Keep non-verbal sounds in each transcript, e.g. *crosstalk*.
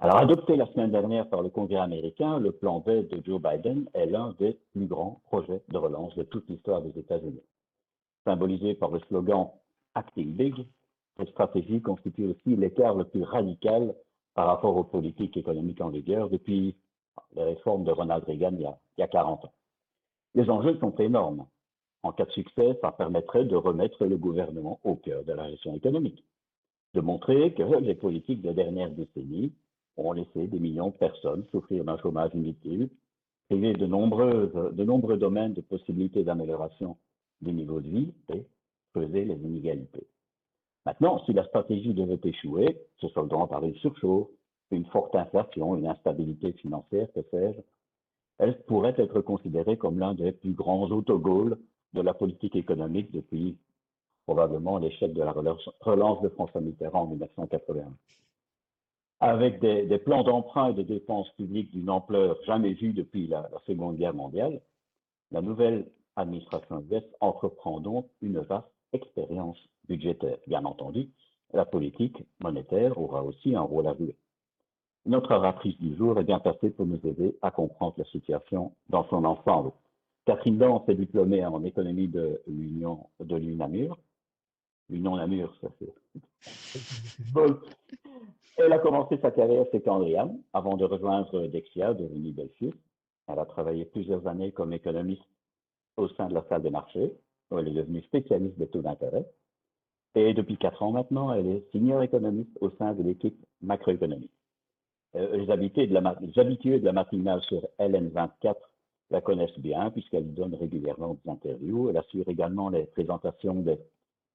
Alors, adopté la semaine dernière par le Congrès américain, le plan B de Joe Biden est l'un des plus grands projets de relance de toute l'histoire des États-Unis. Symbolisé par le slogan Acting Big, cette stratégie constitue aussi l'écart le plus radical par rapport aux politiques économiques en vigueur depuis les réformes de Ronald Reagan il y a, il y a 40 ans. Les enjeux sont énormes. En cas de succès, ça permettrait de remettre le gouvernement au cœur de la gestion économique, de montrer que les politiques des dernières décennies ont laissé des millions de personnes souffrir d'un chômage inutile, nombreuses, de nombreux domaines de possibilités d'amélioration du niveau de vie et creuser les inégalités. Maintenant, si la stratégie devait échouer, se soldant par une surchauffe, une forte inflation, une instabilité financière, que sais-je, elle pourrait être considérée comme l'un des plus grands autogols de la politique économique depuis probablement l'échec de la relance de François Mitterrand en 1981 avec des, plans d'emprunt et de dépenses publiques d'une ampleur jamais vue depuis la, Seconde Guerre mondiale, la nouvelle administration US entreprend donc une vaste expérience budgétaire. Bien entendu, la politique monétaire aura aussi un rôle à jouer. Notre oratrice du jour est bien placée pour nous aider à comprendre la situation dans son ensemble. Catherine Dans est diplômée en économie de l'Union de l'UNAMUR. L'Union Namur, ça c'est. *laughs* Elle a commencé sa carrière chez Candriam avant de rejoindre Dexia, devenue Belfius. Elle a travaillé plusieurs années comme économiste au sein de la salle des marchés, où elle est devenue spécialiste des taux d'intérêt. Et depuis quatre ans maintenant, elle est senior économiste au sein de l'équipe macroéconomique. Euh, les, habitués de la, les habitués de la matinale sur LN24 la connaissent bien puisqu'elle donne régulièrement des interviews. Elle assure également les présentations des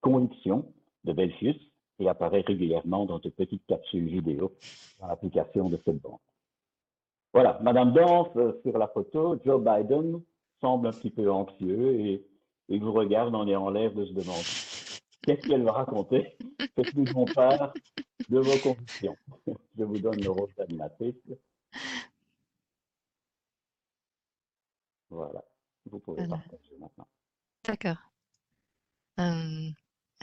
convictions de Belfius et apparaît régulièrement dans de petites capsules vidéo dans l'application de cette banque. Voilà, Madame Danse euh, sur la photo, Joe Biden semble un petit peu anxieux et il vous regarde en ayant l'air de se demander qu'est-ce qu'elle va raconter? Faites-nous mon part de vos convictions. *laughs* Je vous donne le rôle d'animatrice. Voilà, vous pouvez partager maintenant. D'accord. Euh,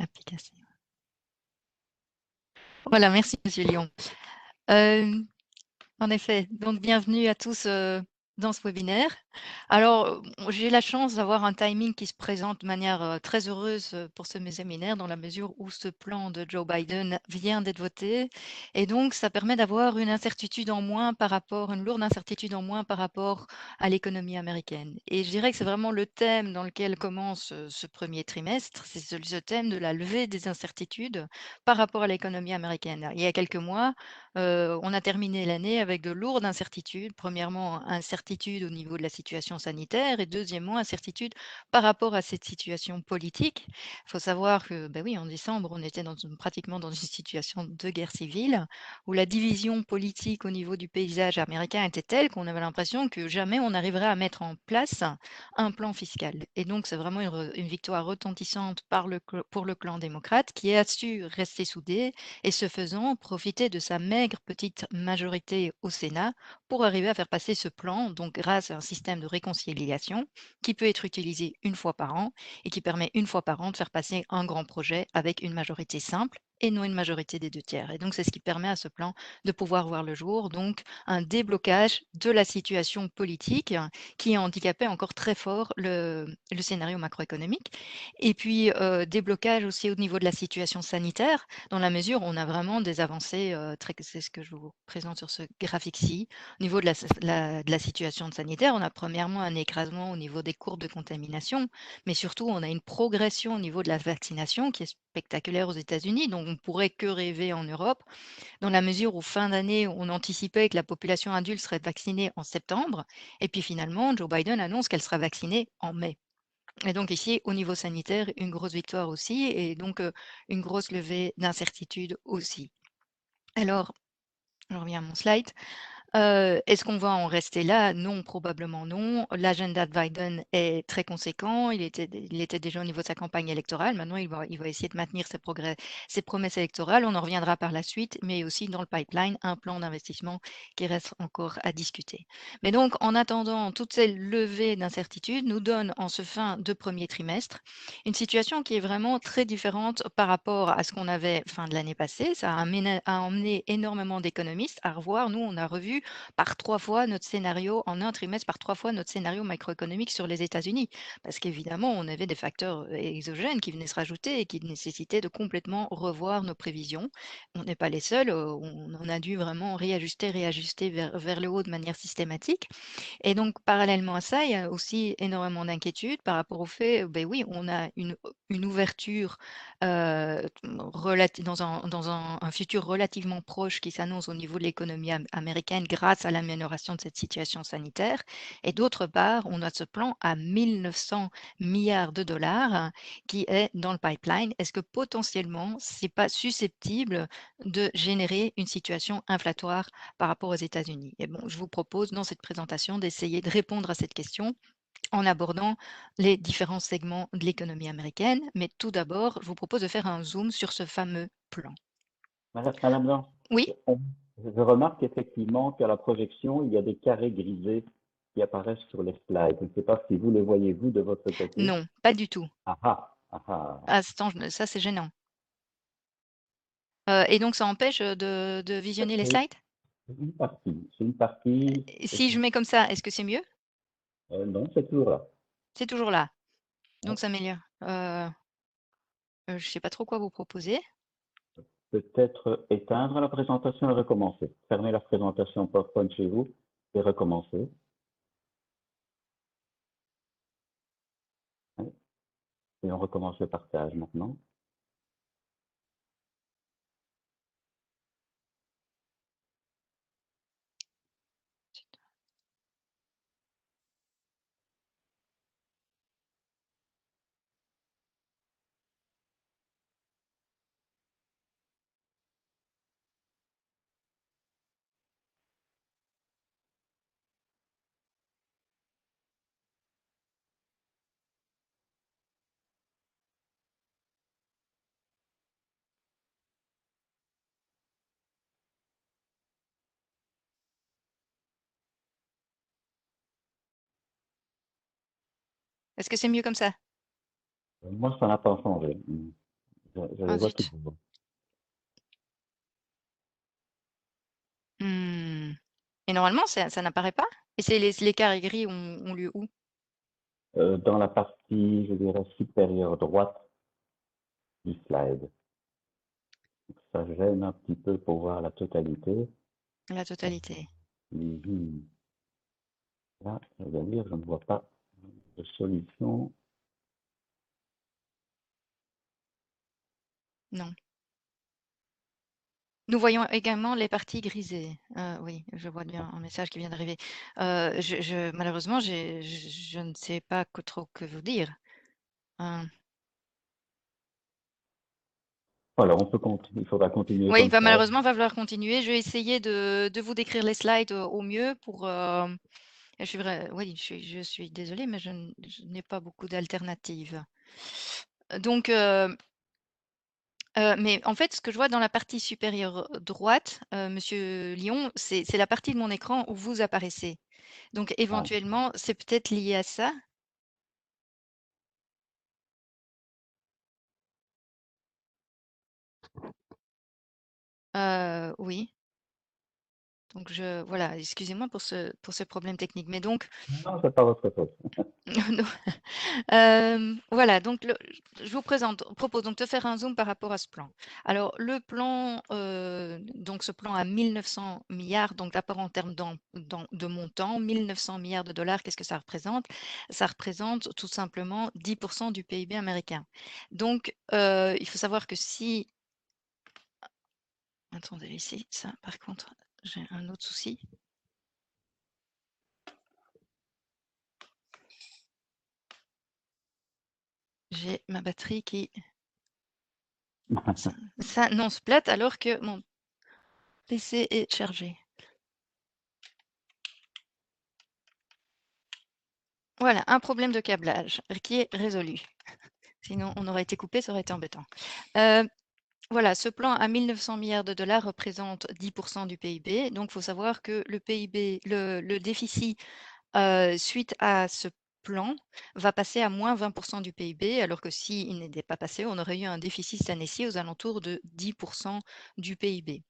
application. Voilà, merci Monsieur Lyon. Euh, en effet, donc bienvenue à tous euh, dans ce webinaire. Alors, j'ai la chance d'avoir un timing qui se présente de manière très heureuse pour ce séminaire dans la mesure où ce plan de Joe Biden vient d'être voté. Et donc, ça permet d'avoir une incertitude en moins par rapport, une lourde incertitude en moins par rapport à l'économie américaine. Et je dirais que c'est vraiment le thème dans lequel commence ce premier trimestre, c'est ce, thème de la levée des incertitudes par rapport à l'économie américaine. Il y a quelques mois, on a terminé l'année avec de lourdes incertitudes. Premièrement, incertitude au niveau de la situation sanitaire et deuxièmement, incertitude par rapport à cette situation politique. Il faut savoir que, ben oui, en décembre, on était dans pratiquement dans une situation de guerre civile où la division politique au niveau du paysage américain était telle qu'on avait l'impression que jamais on arriverait à mettre en place un plan fiscal. Et donc, c'est vraiment une, victoire retentissante pour le clan démocrate qui a su rester soudé et ce faisant profiter de sa maigre petite majorité au Sénat pour arriver à faire passer ce plan, donc grâce à un système de réconciliation qui peut être utilisé une fois par an et qui permet une fois par an de faire passer un grand projet avec une majorité simple et non une majorité des deux tiers. Et donc, c'est ce qui permet à ce plan de pouvoir voir le jour, donc un déblocage de la situation politique qui handicapait encore très fort le, scénario macroéconomique. Et puis, euh, déblocage aussi au niveau de la situation sanitaire, dans la mesure où on a vraiment des avancées, euh, c'est ce que je vous présente sur ce graphique-ci. Au niveau de la, de la situation sanitaire, on a premièrement un écrasement au niveau des courbes de contamination, mais surtout, on a une progression au niveau de la vaccination qui est spectaculaire aux États-Unis, donc on pourrait que rêver en Europe, dans la mesure où fin d'année, on anticipait que la population adulte serait vaccinée en septembre, et puis finalement, Joe Biden annonce qu'elle sera vaccinée en mai. Et donc ici, au niveau sanitaire, une grosse victoire aussi, et donc une grosse levée d'incertitude aussi. Alors, je reviens à mon slide. Est-ce qu'on va en rester là? Non, probablement non. L'agenda de Biden est très conséquent. Il était déjà au niveau de sa campagne électorale. Maintenant, il va essayer de maintenir ses promesses électorales. On en reviendra par la suite, mais aussi dans le pipeline, un plan d'investissement qui reste encore à discuter. Mais donc, en attendant, toutes ces levées d'incertitudes nous donnent, en ce fin de premier trimestre, une situation qui est vraiment très différente par rapport à ce qu'on avait fin de l'année passée. Ça a amené a emmené énormément d'économistes à revoir. Nous, on a revu par 3 fois notre scénario en un trimestre, par 3 fois notre scénario macroéconomique sur les États-Unis. Parce qu'évidemment, on avait des facteurs euh, exogènes qui venaient se rajouter et qui nécessitaient de complètement revoir nos prévisions. On n'est pas les seuls, euh, on a dû vraiment réajuster, réajuster vers vers le haut de manière systématique. Et donc, parallèlement à ça, il y a aussi énormément d'inquiétudes par rapport au fait, ben oui, on a une, une ouverture euh, dans, un, dans un, futur relativement proche qui s'annonce au niveau de l'économie am- américaine grâce à l'amélioration de cette situation sanitaire. Et d'autre part, on a ce plan à 1900 milliards de dollars hein, qui est dans le pipeline. Est-ce que potentiellement, c'est pas susceptible de générer une situation inflatoire par rapport aux États-Unis? Et bon, je vous propose dans cette présentation d'essayer de répondre à cette question en abordant les différents segments de l'économie américaine. Mais tout d'abord, je vous propose de faire un zoom sur ce fameux plan. Madame, Madame Blanc, Oui, je remarque effectivement qu'à la projection, il y a des carrés grisés qui apparaissent sur les slides. Je ne sais pas si vous les voyez, vous, de votre côté. non, pas du tout. Ah ah, ah ah. Ah, attends, ça c'est gênant. Euh, et donc ça empêche de, de visionner les slides? C'est une partie. C'est une partie. Si je mets comme ça, est-ce que c'est mieux? Euh, non, c'est toujours là. C'est toujours là. Ouais. Donc ça améliore. Euh, euh, je sais pas trop quoi vous proposer. Peut-être éteindre la présentation et recommencer. Fermez la présentation PowerPoint chez vous et recommencer. Et on recommence le partage maintenant. Est-ce que c'est mieux comme ça? Moi, ça n'a pas changé. Mm. Je, je Ah, vois toujours. Hmm. Et normalement, ça, ça n'apparaît pas? Et c'est les, les carrés gris ont, ont lieu où? Euh, dans la partie, je dirais, supérieure droite du slide. Ça gêne un petit peu pour voir la totalité. La totalité. Mhm. Là, je dois dire, je ne vois pas solution. Non. Nous voyons également les parties grisées. Euh, oui, je vois bien un message qui vient d'arriver. Euh, je, je- malheureusement, je, je ne sais pas que trop que vous dire. Euh, Voilà, on peut continuer. Il faudra continuer oui, bah, malheureusement, va falloir continuer. Je vais essayer de, de vous décrire les slides euh, au mieux pour. Euh, je suis vrai, oui, je suis, je suis désolée, mais je, n'ai pas beaucoup d'alternatives. Donc, euh, euh, mais en fait, ce que je vois dans la partie supérieure droite, euh, Monsieur Lyon, c'est c'est la partie de mon écran où vous apparaissez. Donc, éventuellement, c'est peut-être lié à ça. Euh, oui. Donc, je, voilà, excusez-moi pour ce, pour ce problème technique. Mais donc, Non, c'est pas votre faute. *laughs* Euh, voilà, donc le- je vous présente, propose donc de faire un zoom par rapport à ce plan. Alors, le plan, euh, donc ce plan à 1900 milliards, donc d'apport en termes de montant, 1900 milliards de dollars, qu'est-ce que ça représente? Ça représente tout simplement 10% du PIB américain. Donc, euh, il faut savoir que si... Attendez, ici, ça, par contre, j'ai un autre souci. J'ai ma batterie qui *laughs* s'annonce plate alors que mon PC est chargé. Voilà, un problème de câblage qui est résolu. *laughs* Sinon, on aurait été coupé, ça aurait été embêtant. Euh, voilà, ce plan à 1 900 milliards de dollars représente 10% du PIB. Donc, il faut savoir que le PIB, le déficit, heu, suite à ce plan, va passer à moins 20 du PIB, alors que s'il n'était pas passé, on aurait eu un déficit cette année-ci aux alentours de 10 du PIB.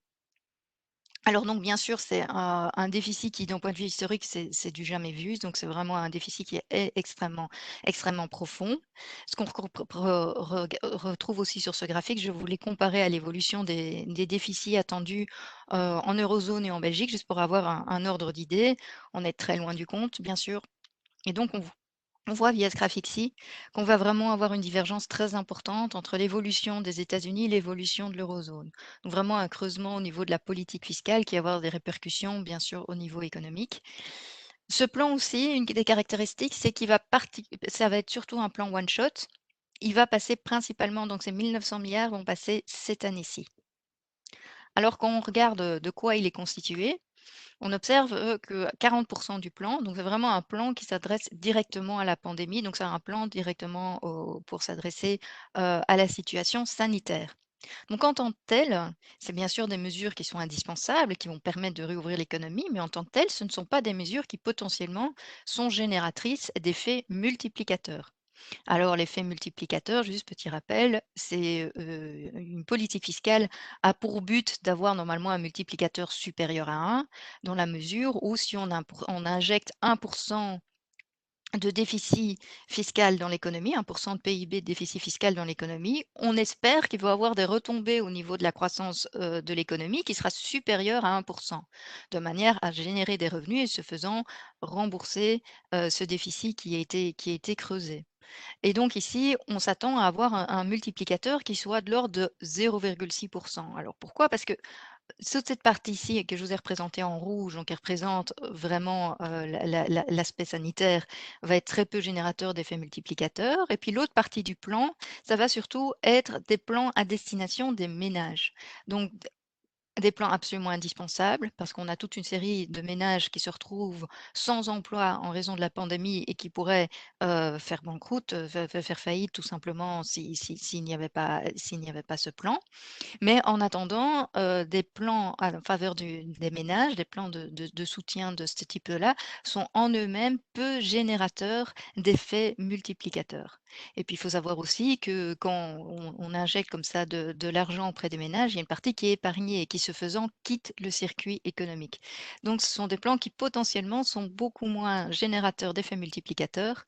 Alors donc bien sûr, c'est un un déficit qui d'un point de vue historique, c'est du jamais vu, donc c'est vraiment un déficit qui est extrêmement extrêmement profond. Ce qu'on retrouve aussi sur ce graphique, je voulais comparer à l'évolution des déficits attendus, heu, en eurozone et en Belgique, juste pour avoir un un ordre d'idée. On est très loin du compte, bien sûr et donc on on voit via ce graphique-ci qu'on va vraiment avoir une divergence très importante entre l'évolution des États-Unis et l'évolution de l'eurozone. Donc vraiment un creusement au niveau de la politique fiscale qui va avoir des répercussions, bien sûr, au niveau économique. Ce plan aussi, une des caractéristiques, c'est qu'il va ça va être surtout un plan one shot. Il va passer principalement, donc ces 1 900 milliards vont passer cette année-ci. Alors quand on regarde, de quoi il est constitué, on observe que 40% du plan, donc c'est vraiment un plan qui s'adresse directement à la pandémie, donc c'est un plan directement pour s'adresser euh, à la situation sanitaire. Donc en tant que tel, c'est bien sûr des mesures qui sont indispensables, qui vont permettre de réouvrir l'économie, mais en tant que tel, ce ne sont pas des mesures qui potentiellement sont génératrices d'effets multiplicateurs. Alors, l'effet multiplicateur, juste petit rappel, c'est une politique fiscale a pour but d'avoir normalement un multiplicateur supérieur à 1, dans la mesure où si on, injecte 1% de déficit fiscal dans l'économie, 1% de PIB de déficit fiscal dans l'économie, on espère qu'il va avoir des retombées au niveau de la croissance de l'économie qui sera supérieure à 1%, de manière à générer des revenus et ce faisant rembourser ce déficit qui a été creusé. Et donc ici, on s'attend à avoir un, multiplicateur qui soit de l'ordre de 0,6%. Alors pourquoi? Parce que toute cette partie-ci que je vous ai représentée en rouge, donc qui représente vraiment euh, la- la- l'aspect sanitaire, va être très peu générateur d'effets multiplicateurs. Et puis l'autre partie du plan, ça va surtout être des plans à destination des ménages. Donc des plans absolument indispensables parce qu'on a toute une série de ménages qui se retrouvent sans emploi en raison de la pandémie et qui pourraient faire banqueroute, fa- fa- faire faillite tout simplement si- si- s'il n'y avait pas, s'il n'y avait pas ce plan. Mais en attendant, des plans la faveur du des ménages, des plans de de soutien de ce type-là, sont en eux-mêmes peu générateurs d'effets multiplicateurs. Et puis il faut savoir aussi que quand on injecte comme ça de de l'argent auprès des ménages, il y a une partie qui est épargnée et qui, faisant, quitte le circuit économique. Donc ce sont des plans qui potentiellement sont beaucoup moins générateurs d'effets multiplicateurs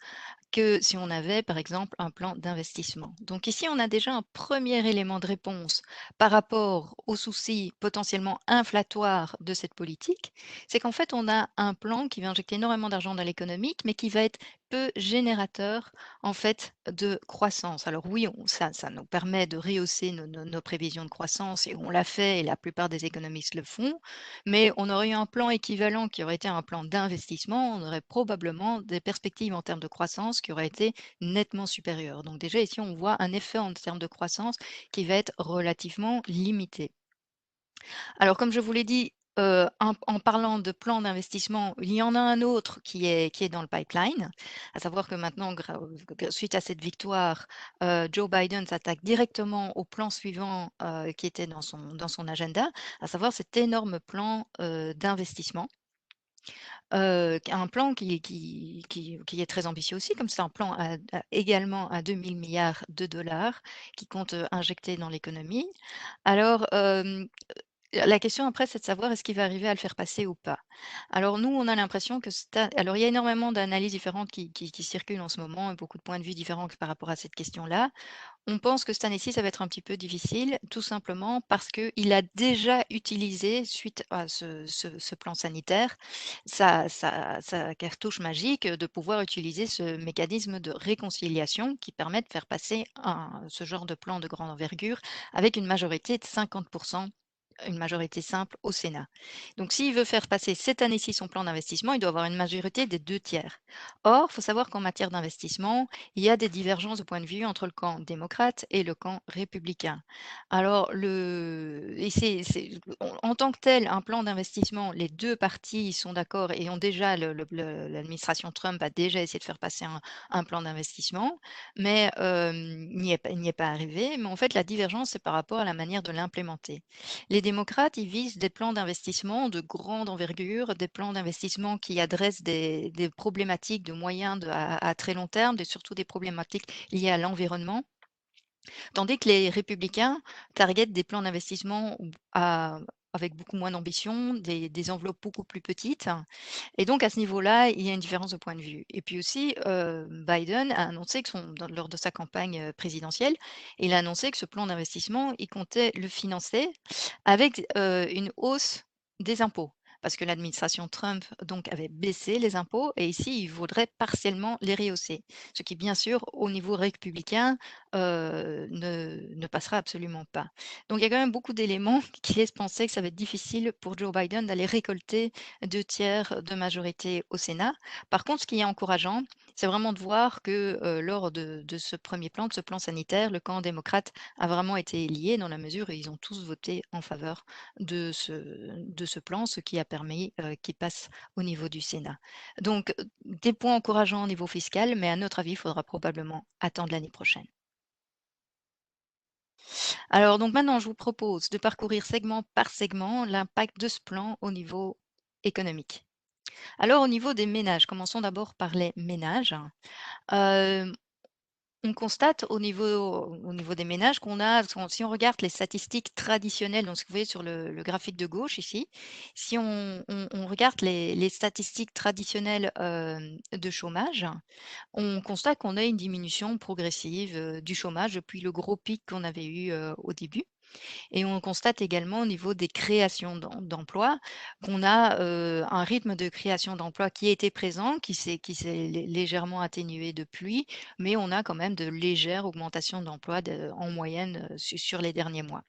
que si on avait, par exemple, un plan d'investissement. Donc ici, on a déjà un premier élément de réponse par rapport aux soucis potentiellement inflatoires de cette politique, c'est qu'en fait, on a un plan qui va injecter énormément d'argent dans l'économique, mais qui va être peu générateur en fait de croissance. Alors oui, on- ça, ça nous permet de rehausser nos, nos- nos prévisions de croissance et on l'a fait et la plupart des économistes le font, mais on aurait eu un plan équivalent qui aurait été un plan d'investissement, on aurait probablement des perspectives en termes de croissance qui auraient été nettement supérieures. Donc déjà ici, on voit un effet en termes de croissance qui va être relativement limité. Alors comme je vous l'ai dit, en parlant de plan d'investissement, il y en a un autre qui est qui est dans le pipeline. À savoir que maintenant suite à cette victoire, Joe Biden s'attaque directement au plan suivant, qui était dans son dans son agenda, à savoir cet énorme plan, d'investissement. Un plan qui qui qui qui est très ambitieux aussi, comme c'est un plan à à également à 2 000 000 de dollars qui compte, injecter dans l'économie. Alors, la question après, c'est de savoir est-ce qu'il va arriver à le faire passer ou pas. Alors nous, on a l'impression que alors il y a énormément d'analyses différentes qui, circulent en ce moment et beaucoup de points de vue différents par rapport à cette question-là. On pense que cette année-ci, ça va être un petit peu difficile, tout simplement parce qu'il a déjà utilisé, suite à ce, plan sanitaire, sa, cartouche magique de pouvoir utiliser ce mécanisme de réconciliation qui permet de faire passer ce genre de plan de grande envergure avec une majorité de 50% une majorité simple au Sénat. Donc s'il veut faire passer cette année-ci son plan d'investissement, il doit avoir une majorité des deux tiers. Or, il faut savoir qu'en matière d'investissement, il y a des divergences de point de vue entre le camp démocrate et le camp républicain. Alors, le, et en tant que tel, un plan d'investissement, les deux parties sont d'accord et ont déjà, l'administration Trump a déjà essayé de faire passer un, plan d'investissement, mais euh, n'y est, est pas arrivé. Mais en fait, la divergence, c'est par rapport à la manière de l'implémenter. Les démocrates, ils visent des plans d'investissement de grande envergure, des plans d'investissement qui adressent des, problématiques de moyen à, à très long terme, et surtout des problématiques liées à l'environnement. Tandis que les républicains targetent des plans d'investissement à- avec beaucoup moins d'ambition, des, enveloppes beaucoup plus petites. Et donc, à ce niveau-là, il y a une différence de point de vue. Et puis aussi, euh, Biden a annoncé que lors de sa campagne euh, présidentielle, il a annoncé que ce plan d'investissement, il comptait le financer avec euh, une hausse des impôts. Parce que l'administration Trump donc avait baissé les impôts et ici il voudrait partiellement les rehausser, ce qui bien sûr au niveau républicain euh, ne, ne passera absolument pas. Donc il y a quand même beaucoup d'éléments *laughs* qui laissent penser que ça va être difficile pour Joe Biden d'aller récolter deux tiers de majorité au Sénat. Par contre, ce qui est encourageant, c'est vraiment de voir que lors de, ce premier plan, de ce plan sanitaire, le camp démocrate a vraiment été lié dans la mesure où ils ont tous voté en faveur de ce, de ce plan, ce qui a permis qu'il passe au niveau du Sénat. Donc, des points encourageants au niveau fiscal, mais à notre avis, il faudra probablement attendre l'année prochaine. Alors, donc maintenant, je vous propose de parcourir segment par segment l'impact de ce plan au niveau économique. Alors, au niveau des ménages, commençons d'abord par les ménages. On constate au niveau, au niveau des ménages qu'on a, si on regarde les statistiques traditionnelles, donc ce que vous voyez sur le, graphique de gauche ici, si on, regarde les, statistiques traditionnelles de chômage, on constate qu'on a une diminution progressive du chômage depuis le gros pic qu'on avait eu au début. Et on constate également au niveau des créations d'em- d'emplois qu'on a un rythme de création d'emplois qui était présent, qui s'est légèrement atténué depuis, mais on a quand même de légères augmentations d'emplois de- en moyenne su- sur les derniers mois.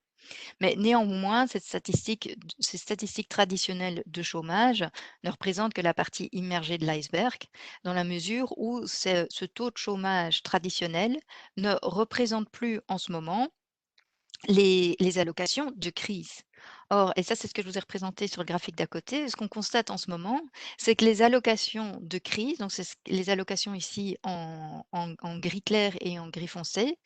Mais néanmoins, cette statistique, ces statistiques traditionnelles de chômage ne représentent que la partie immergée de l'iceberg, dans la mesure où ce taux de chômage traditionnel ne représente plus en ce moment les, allocations de crise. Or, et ça c'est ce que je vous ai représenté sur le graphique d'à côté, ce qu'on constate en ce moment, c'est que les allocations de crise, donc les allocations ici en, gris clair et en gris foncé,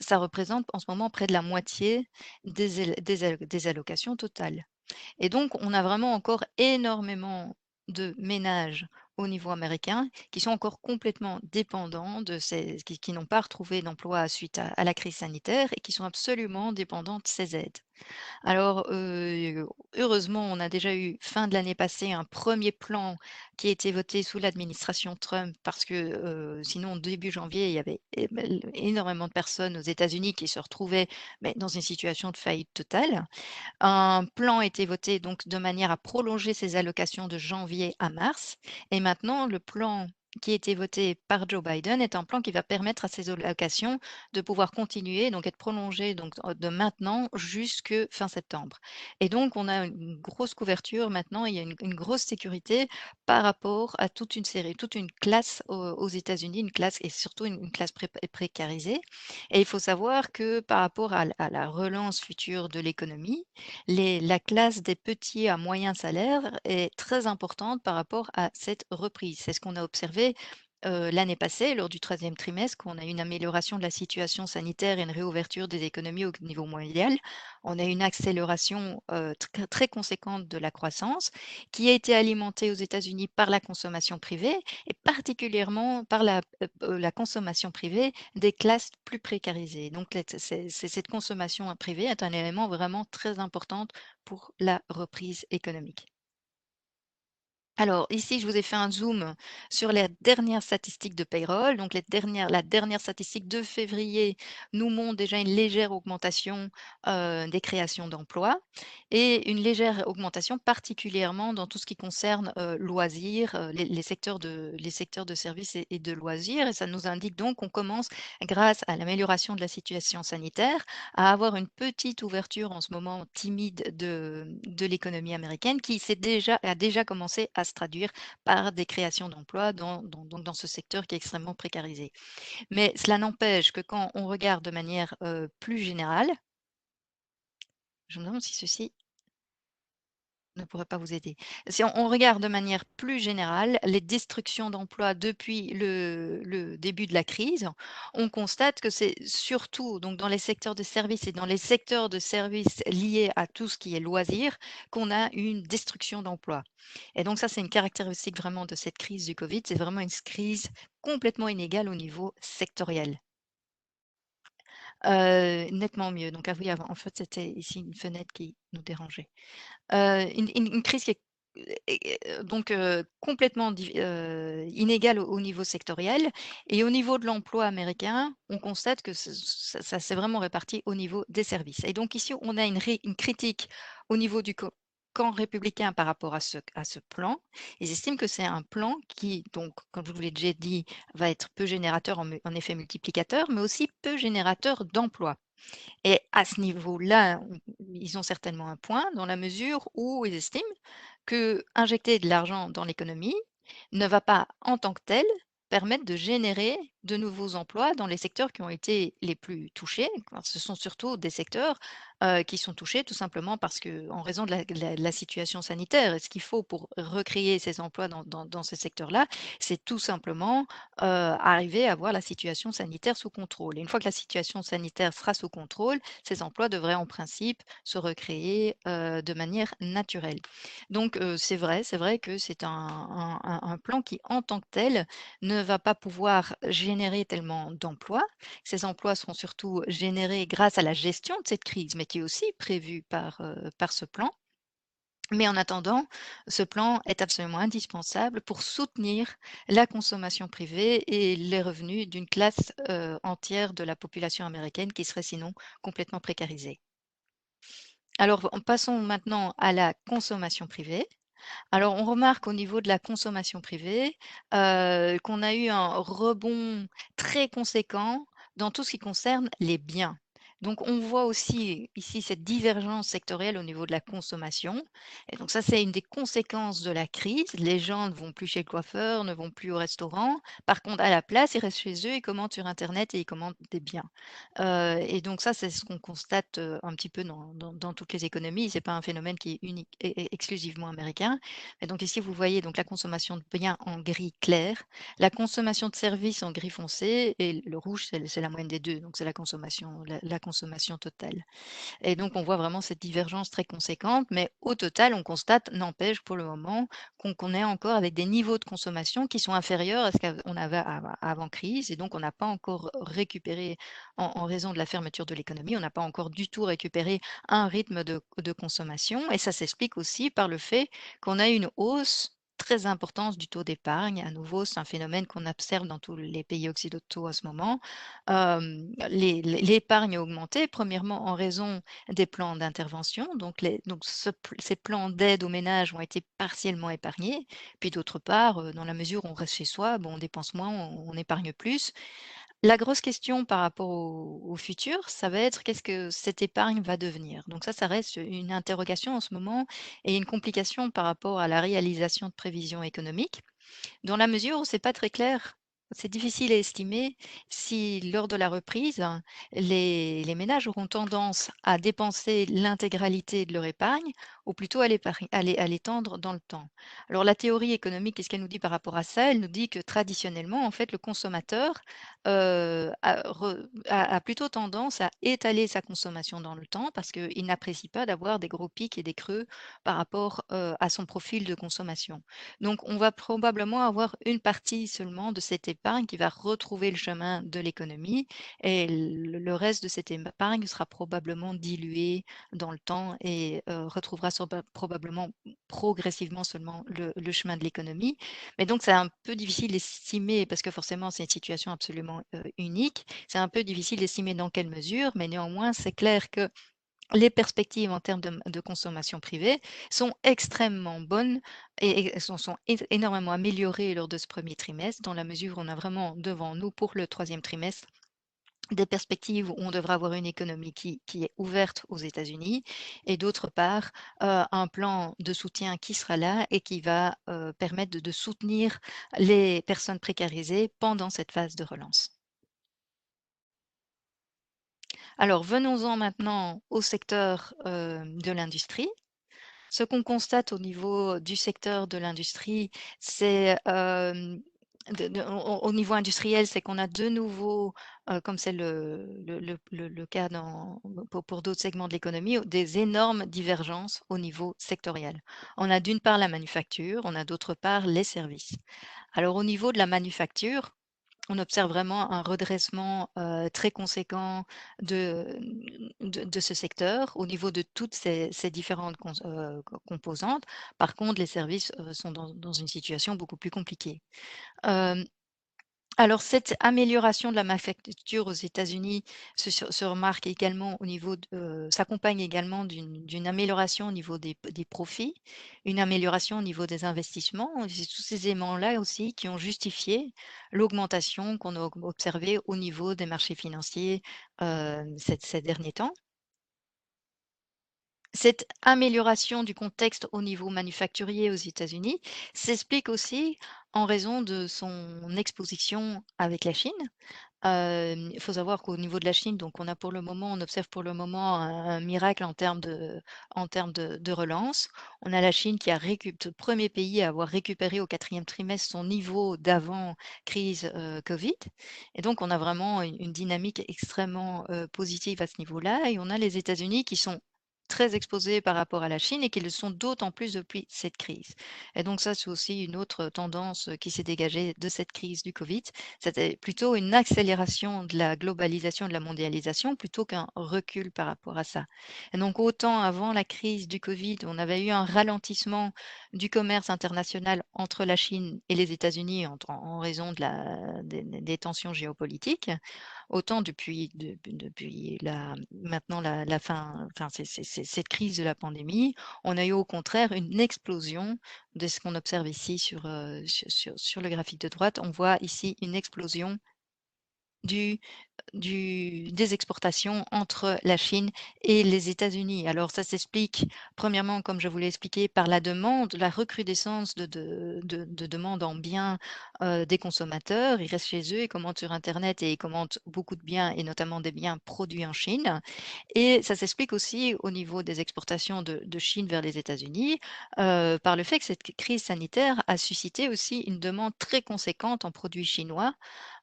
ça représente en ce moment près de la moitié des, des allocations totales. Et donc, on a vraiment encore énormément de ménages au niveau américain qui sont encore complètement dépendants de ces, qui, qui n'ont pas retrouvé d'emploi suite à, la crise sanitaire et qui sont absolument dépendants de ces aides. Alors, heu, heureusement, on a déjà eu, fin de l'année passée, un premier plan qui a été voté sous l'administration Trump parce que, sinon début janvier, il y avait bel énormément de personnes aux États-Unis qui se retrouvaient, dans une situation de faillite totale. Un plan a été voté donc de manière à prolonger ces allocations de janvier à mars et maintenant le plan qui a été voté par Joe Biden est un plan qui va permettre à ces allocations de pouvoir continuer, donc être prolongées donc de maintenant jusque fin septembre. Et donc on a une grosse couverture maintenant, il y a une, grosse sécurité par rapport à toute une série, toute une classe aux, États-Unis, une classe et surtout une, classe pré- précarisée. Et il faut savoir que par rapport à, à la relance future de l'économie, la classe des petits à moyens salaires est très importante par rapport à cette reprise. C'est ce qu'on a observé, l'année passée lors du troisième trimestre, qu'on a eu une amélioration de la situation sanitaire et une réouverture des économies au niveau mondial. On a eu une accélération, très conséquente de la croissance qui a été alimentée aux États-Unis par la consommation privée et particulièrement par la, consommation privée des classes plus précarisées. Donc cette consommation, privée est un élément vraiment très important pour la reprise économique. Alors ici, je vous ai fait un zoom sur les dernières statistiques de payroll. Donc la dernière statistique de février nous montre déjà une légère augmentation, heu, des créations d'emplois et une légère augmentation particulièrement dans tout ce qui concerne, heu, loisirs, heu, les secteurs de services et de loisirs et ça nous indique donc qu'on commence, grâce à l'amélioration de la situation sanitaire, à avoir une petite ouverture en ce moment timide de l'économie américaine qui déjà a déjà commencé à se traduire par des créations d'emplois dans ce secteur qui est extrêmement précarisé. Mais cela n'empêche que quand on regarde de manière, heu, plus générale je me demande si ceci ne pourrait pas vous aider. Si on regarde de manière plus générale les destructions d'emplois depuis le début de la crise, on constate que c'est surtout dans les secteurs de services et dans les secteurs de services liés à tout ce qui est loisirs, qu'on a une destruction d'emplois et donc ça, c'est une caractéristique vraiment de cette crise du covid, c'est vraiment une crise complètement inégale au niveau sectoriel. Heu, nettement mieux, donc ah oui, en fait, c'était ici une fenêtre qui nous dérangeait. Heu, une crise qui est et donc complètement div heu, inégale au au niveau sectoriel. Et au niveau de l'emploi américain, on constate que ça s'est vraiment réparti au niveau des services. Et donc ici, on a une critique au niveau du camp républicain par rapport à ce plan. Ils estiment que c'est un plan qui donc, comme je vous l'ai déjà dit, va être peu générateur en effet multiplicateur, mais aussi peu générateur d'emplois et à ce niveau-là, ils ont certainement un point dans la mesure où ils estiment qu'injecter de l'argent dans l'économie ne va pas, en tant que tel, permettre de générer de nouveaux emplois dans les secteurs qui ont été les plus touchés. Ce sont surtout des secteurs, qui sont touchés tout simplement parce qu'en raison de la situation sanitaire et ce qu'il faut pour recréer ces emplois dans ces secteurs-là, c'est tout simplement, arriver à avoir la situation sanitaire sous contrôle et une fois que la situation sanitaire sera sous contrôle, ces emplois devraient en principe se recréer, de manière naturelle. Donc c'est vrai c'est vrai que c'est un plan qui, en tant que tel, ne va pas pouvoir générer tellement d'emplois. Ces emplois seront surtout générés grâce à la gestion de cette crise, mais qui est aussi prévue par, heu, par ce plan. Mais en attendant, ce plan est absolument indispensable pour soutenir la consommation privée et les revenus d'une classe, heu, entière de la population américaine qui serait sinon complètement précarisée. Alors passons maintenant à la consommation privée. Alors on remarque au niveau de la consommation privée, heu, qu'on a eu un rebond très conséquent dans tout ce qui concerne les biens. Donc on voit aussi ici cette divergence sectorielle au niveau de la consommation et donc ça, c'est une des conséquences de la crise. Les gens ne vont plus chez le coiffeur, ne vont plus au restaurant. Par contre, à la place, ils restent chez eux, ils commandent sur internet et ils commandent des biens. Heu et donc ça, c'est ce qu'on constate, heu, un petit peu dans dans toutes les économies. C'est pas un phénomène qui est unique et exclusivement américain et donc ici, vous voyez donc la consommation de biens en gris clair, la consommation de services en gris foncé et le rouge, c'est la moyenne des 2, donc c'est la consommation la la consommation totale. Et donc on voit vraiment cette divergence très conséquente mais au total, on constate, n'empêche pour le moment, qu'on est encore avec des niveaux de consommation qui sont inférieurs à ce qu'on avait ava avant crise et donc on n'a pas encore récupéré en raison de la fermeture de l'économie, on n'a pas encore du tout récupéré un rythme de consommation. Et ça s'explique aussi par le fait qu'on a une hausse très importante du taux d'épargne. À nouveau, c'est un phénomène qu'on observe dans tous les pays occidentaux en ce moment. L'é l'épargne a augmenté, premièrement en raison des plans d'intervention, donc les donc ces plans d'aide aux ménages ont été partiellement épargnés. Puis d'autre part, heu, dans la mesure où on reste chez soi, bon, on dépense moins, on épargne plus. La grosse question par rapport au futur, ça va être qu'est-ce que cette épargne va devenir? Donc ça, ça reste une interrogation en ce moment et une complication par rapport à la réalisation de prévisions économiques. Dans la mesure où c'est pas très clair, c'est difficile à estimer si lors de la reprise, les ménages auront tendance à dépenser l'intégralité de leur épargne ou plutôt à l'étendre dans le temps. Alors la théorie économique, qu'est-ce qu'elle nous dit par rapport à ça? Elle nous dit que traditionnellement, en fait, le consommateur, heu, a plutôt tendance à étaler sa consommation dans le temps parce qu'il n'apprécie pas d'avoir des gros pics et des creux par rapport, heu, à son profil de consommation. Donc on va probablement avoir une partie seulement de cette épargne qui va retrouver le chemin de l'économie et le reste de cette épargne sera probablement dilué dans le temps et retrouvera probablement progressivement seulement le, chemin de l'économie. Mais donc, c'est un peu difficile d'estimer parce que forcément, c'est une situation absolument unique. C'est un peu difficile d'estimer dans quelle mesure, mais néanmoins, c'est clair que les perspectives en termes de, consommation privée sont extrêmement bonnes et, sont, énormément améliorées lors de ce premier trimestre, dans la mesure où on a vraiment devant nous pour le troisième trimestre des perspectives où on devra avoir une économie qui, est ouverte aux États-Unis et d'autre part euh, un plan de soutien qui sera là et qui va euh, permettre de soutenir les personnes précarisées pendant cette phase de relance. Alors, venons-en maintenant au secteur de l'industrie. Ce qu'on constate au niveau du secteur de l'industrie, c'est au, niveau industriel, c'est qu'on a de nouveau, comme c'est le, cas pour, pour d'autres segments de l'économie, des énormes divergences au niveau sectoriel. On a d'une part la manufacture, on a d'autre part les services. Alors au niveau de la manufacture, on observe vraiment un redressement très conséquent de, ce secteur au niveau de toutes ces, différentes composantes. Par contre, les services sont dans, une situation beaucoup plus compliquée. Alors, cette amélioration de la manufacture aux États-Unis se, remarque également au niveau, euh, s'accompagne également d'une amélioration au niveau des, profits, une amélioration au niveau des investissements. C'est tous ces éléments-là aussi qui ont justifié l'augmentation qu'on a observée au niveau des marchés financiers euh, ces derniers temps. Cette amélioration du contexte au niveau manufacturier aux États-Unis s'explique aussi en raison de son exposition avec la Chine. il faut savoir qu'au niveau de la Chine, donc on a pour le moment, on observe pour le moment un, miracle en termes de, en termes de, relance. On a la Chine qui a récupéré, premier pays à avoir récupéré au quatrième trimestre son niveau d'avant crise Covid. Et donc on a vraiment une, dynamique extrêmement positive à ce niveau-là. Et on a les États-Unis qui sont très exposés par rapport à la Chine et qui le sont d'autant plus depuis cette crise. Et donc ça, c'est aussi une autre tendance qui s'est dégagée de cette crise du Covid. C'était plutôt une accélération de la globalisation, de la mondialisation, plutôt qu'un recul par rapport à ça. Et donc autant avant la crise du Covid, on avait eu un ralentissement du commerce international entre la Chine et les États-Unis en, raison des tensions géopolitiques, autant depuis, depuis la, maintenant la, fin, enfin, cette crise de la pandémie, on a eu au contraire une explosion de ce qu'on observe ici sur, euh, le graphique de droite. On voit ici une explosion du, des exportations entre la Chine et les États-Unis. Alors ça s'explique premièrement, comme je vous l'ai expliqué, par la demande, la recrudescence de, de, de, demande en biens euh, des consommateurs. Ils restent chez eux, ils commandent sur Internet et ils commandent beaucoup de biens et notamment des biens produits en Chine. Et ça s'explique aussi au niveau des exportations de, Chine vers les États-Unis euh, par le fait que cette crise sanitaire a suscité aussi une demande très conséquente en produits chinois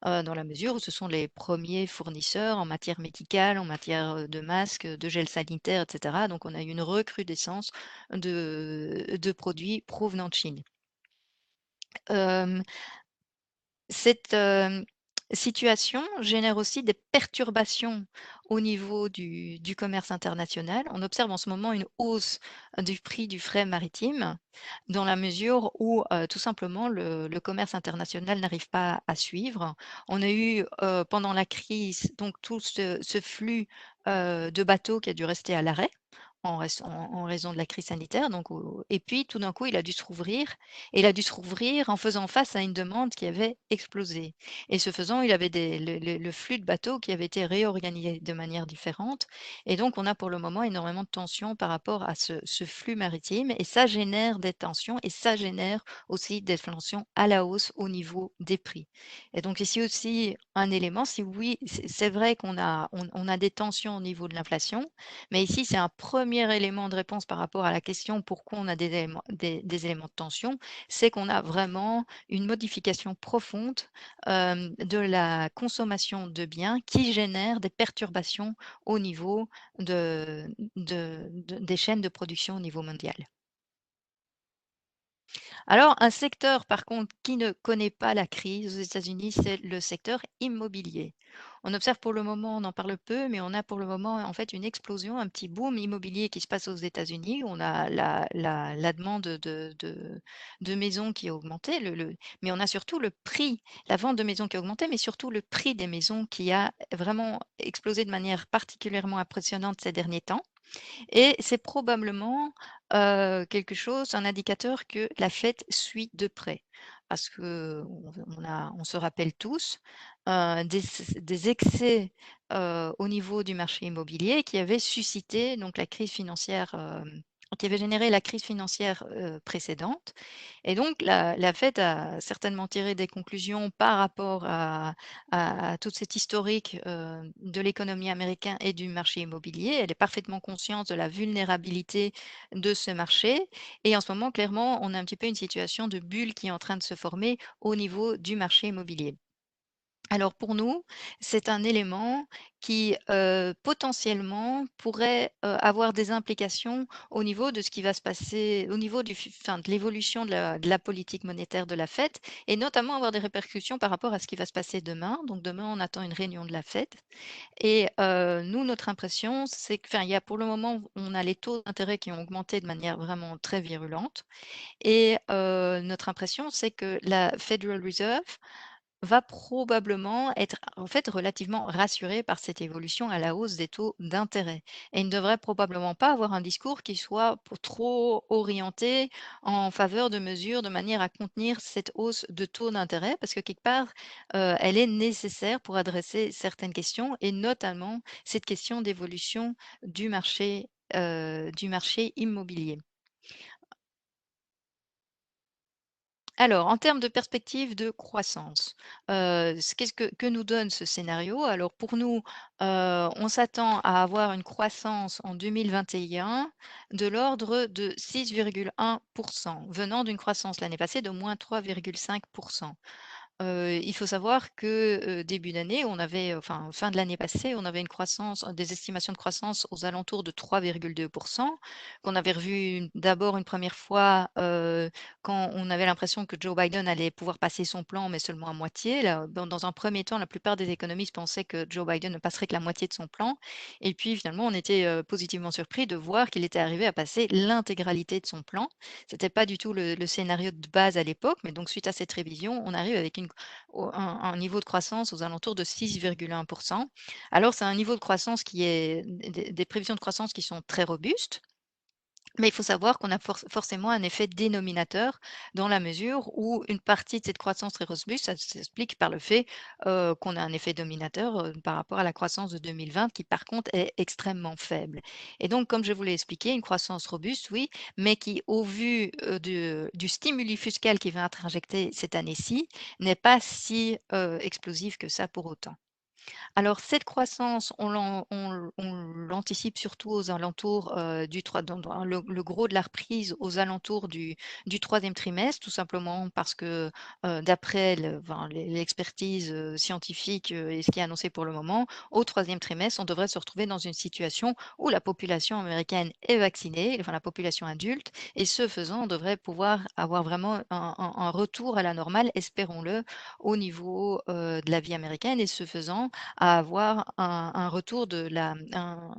euh, dans la mesure où ce sont les premiers fournisseurs en matière médicale, en matière de masques, de gel sanitaire, etc. Donc on a eu une recrudescence de, produits provenant de Chine. Situation génère aussi des perturbations au niveau du, commerce international. On observe en ce moment une hausse du prix du frais maritime dans la mesure où euh, tout simplement le, commerce international n'arrive pas à suivre. On a eu euh, pendant la crise donc tout ce, flux euh, de bateaux qui a dû rester à l'arrêt en, raison de la crise sanitaire. Donc, et puis, tout d'un coup, il a dû se rouvrir. Et il a dû se rouvrir en faisant face à une demande qui avait explosé. Et ce faisant, il avait le, flux de bateaux qui avait été réorganisé de manière différente. Et donc, on a pour le moment énormément de tensions par rapport à ce, flux maritime. Et ça génère des tensions et ça génère aussi des tensions à la hausse au niveau des prix. Et donc, ici aussi, un élément, si oui, c'est vrai qu'on a, on a des tensions au niveau de l'inflation, mais ici, c'est un premier élément de réponse par rapport à la question pourquoi on a des éléments, des, éléments de tension, c'est qu'on a vraiment une modification profonde de la consommation de biens qui génère des perturbations au niveau de, des chaînes de production au niveau mondial. Alors, un secteur, par contre, qui ne connaît pas la crise aux États-Unis, c'est le secteur immobilier. On observe pour le moment, on en parle peu, mais on a pour le moment en fait une explosion, un petit boom immobilier qui se passe aux États-Unis. On a la, demande de, maisons qui a augmenté, mais on a surtout le prix, la vente de maisons qui a augmenté, mais surtout le prix des maisons qui a vraiment explosé de manière particulièrement impressionnante ces derniers temps. Et c'est probablement, heu, quelque chose, un indicateur que la fête suit de près. Parce qu'on se rappelle tous, heu, des excès, heu, au niveau du marché immobilier qui avaient suscité donc la crise financière, hem, qui avait généré la crise financière, précédente et donc la la Fed a certainement tiré des conclusions par rapport à à toute cette historique, de l'économie américaine et du marché immobilier. Elle est parfaitement consciente de la vulnérabilité de ce marché et en ce moment, clairement, on a un petit peu une situation de bulle qui est en train de se former au niveau du marché immobilier. Alors pour nous, c'est un élément qui, heu, potentiellement pourrait, heu, avoir des implications au niveau de ce qui va se passer au niveau de l'évolution de la politique monétaire de la Fed et notamment avoir des répercussions par rapport à ce qui va se passer demain. Donc demain, on attend une réunion de la Fed et heu, nous, notre impression, c'est que enfin, il y a pour le moment, on a les taux d'intérêt qui ont augmenté de manière vraiment très virulente et notre impression, c'est que la Federal Reserve va probablement être en fait relativement rassuré par cette évolution à la hausse des taux d'intérêt et il ne devrait probablement pas avoir un discours qui soit trop orienté en faveur de mesures de manière à contenir cette hausse de taux d'intérêt parce que quelque part, heu, elle est nécessaire pour adresser certaines questions et notamment cette question d'évolution du marché, heu, du marché immobilier. Alors, en termes de perspective de croissance, ce qu'est-ce que que nous donne ce scénario? Alors pour nous, heu, on s'attend à avoir une croissance en 2021 de l'ordre de 6,1% venant d'une croissance l'année passée de -3,5 Il faut savoir que, début d'année, on avait enfin fin de l'année passée, on avait une croissance des estimations de croissance aux alentours de 3,2% qu'on avait revu d'abord une première fois, quand on avait l'impression que Joe Biden allait pouvoir passer son plan, mais seulement à moitié. Dans un premier temps, la plupart des économistes pensaient que Joe Biden ne passerait que la moitié de son plan et puis finalement, on était, positivement surpris de voir qu'il était arrivé à passer l'intégralité de son plan. C'était pas du tout le le scénario de base à l'époque, mais donc suite à cette révision, on arrive avec une un niveau de croissance aux alentours de 6,1% Alors c'est un niveau de croissance qui est des prévisions de croissance qui sont très robustes, mais il faut savoir qu'on a forc forcément un effet dénominateur dans la mesure où une partie de cette croissance très robuste, ça s'explique par le fait, heu, qu'on a un effet dominateur, heu, par rapport à la croissance de 2020 qui par contre est extrêmement faible et donc comme je vous l'ai expliqué, une croissance robuste, oui, mais qui au vu, de du stimuli fiscal qui va être injecté cette année-ci, n'est pas si, explosive que ça pour autant. Alors cette croissance, on l'an on on l'anticipe surtout aux alentours, heu, du 3 dans dans le le gros de la reprise aux alentours du 3 trimestre, tout simplement parce que, heu, d'après l'expertise, heu, scientifique, et ce qui est annoncé pour le moment, au troisième trimestre, on devrait se retrouver dans une situation où la population américaine est vaccinée, la population adulte et ce faisant, on devrait pouvoir avoir vraiment un retour à la normale, espérons-le, au niveau, de la vie américaine et ce faisant, à avoir un retour de la un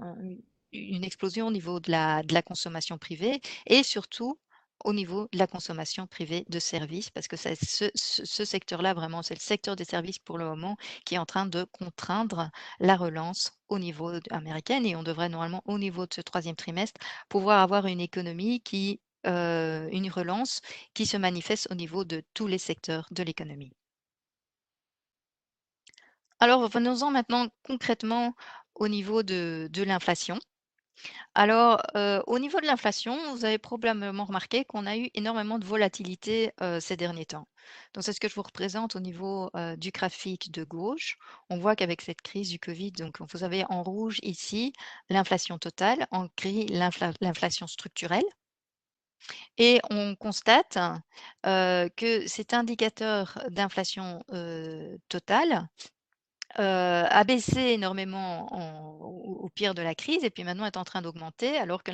une explosion au niveau de la de la consommation privée et surtout au niveau de la consommation privée de services parce que c'est ce secteur-là vraiment, c'est le secteur des services pour le moment qui est en train de contraindre la relance au niveau américaine et on devrait normalement au niveau de ce troisième trimestre pouvoir avoir une économie qui, heu, une relance qui se manifeste au niveau de tous les secteurs de l'économie. Alors, venons-en maintenant concrètement au niveau de l'inflation. Alors, heu, au niveau de l'inflation, vous avez probablement remarqué qu'on a eu énormément de volatilité, heu, ces derniers temps. Donc c'est ce que je vous représente au niveau, heu, du graphique de gauche. On voit qu'avec cette crise du covid, vous avez en rouge ici l'inflation totale, en gris l'infla l'inflation structurelle et on constate, que cet indicateur d'inflation, totale a baissé énormément en au pire de la crise et puis maintenant est en train d'augmenter alors que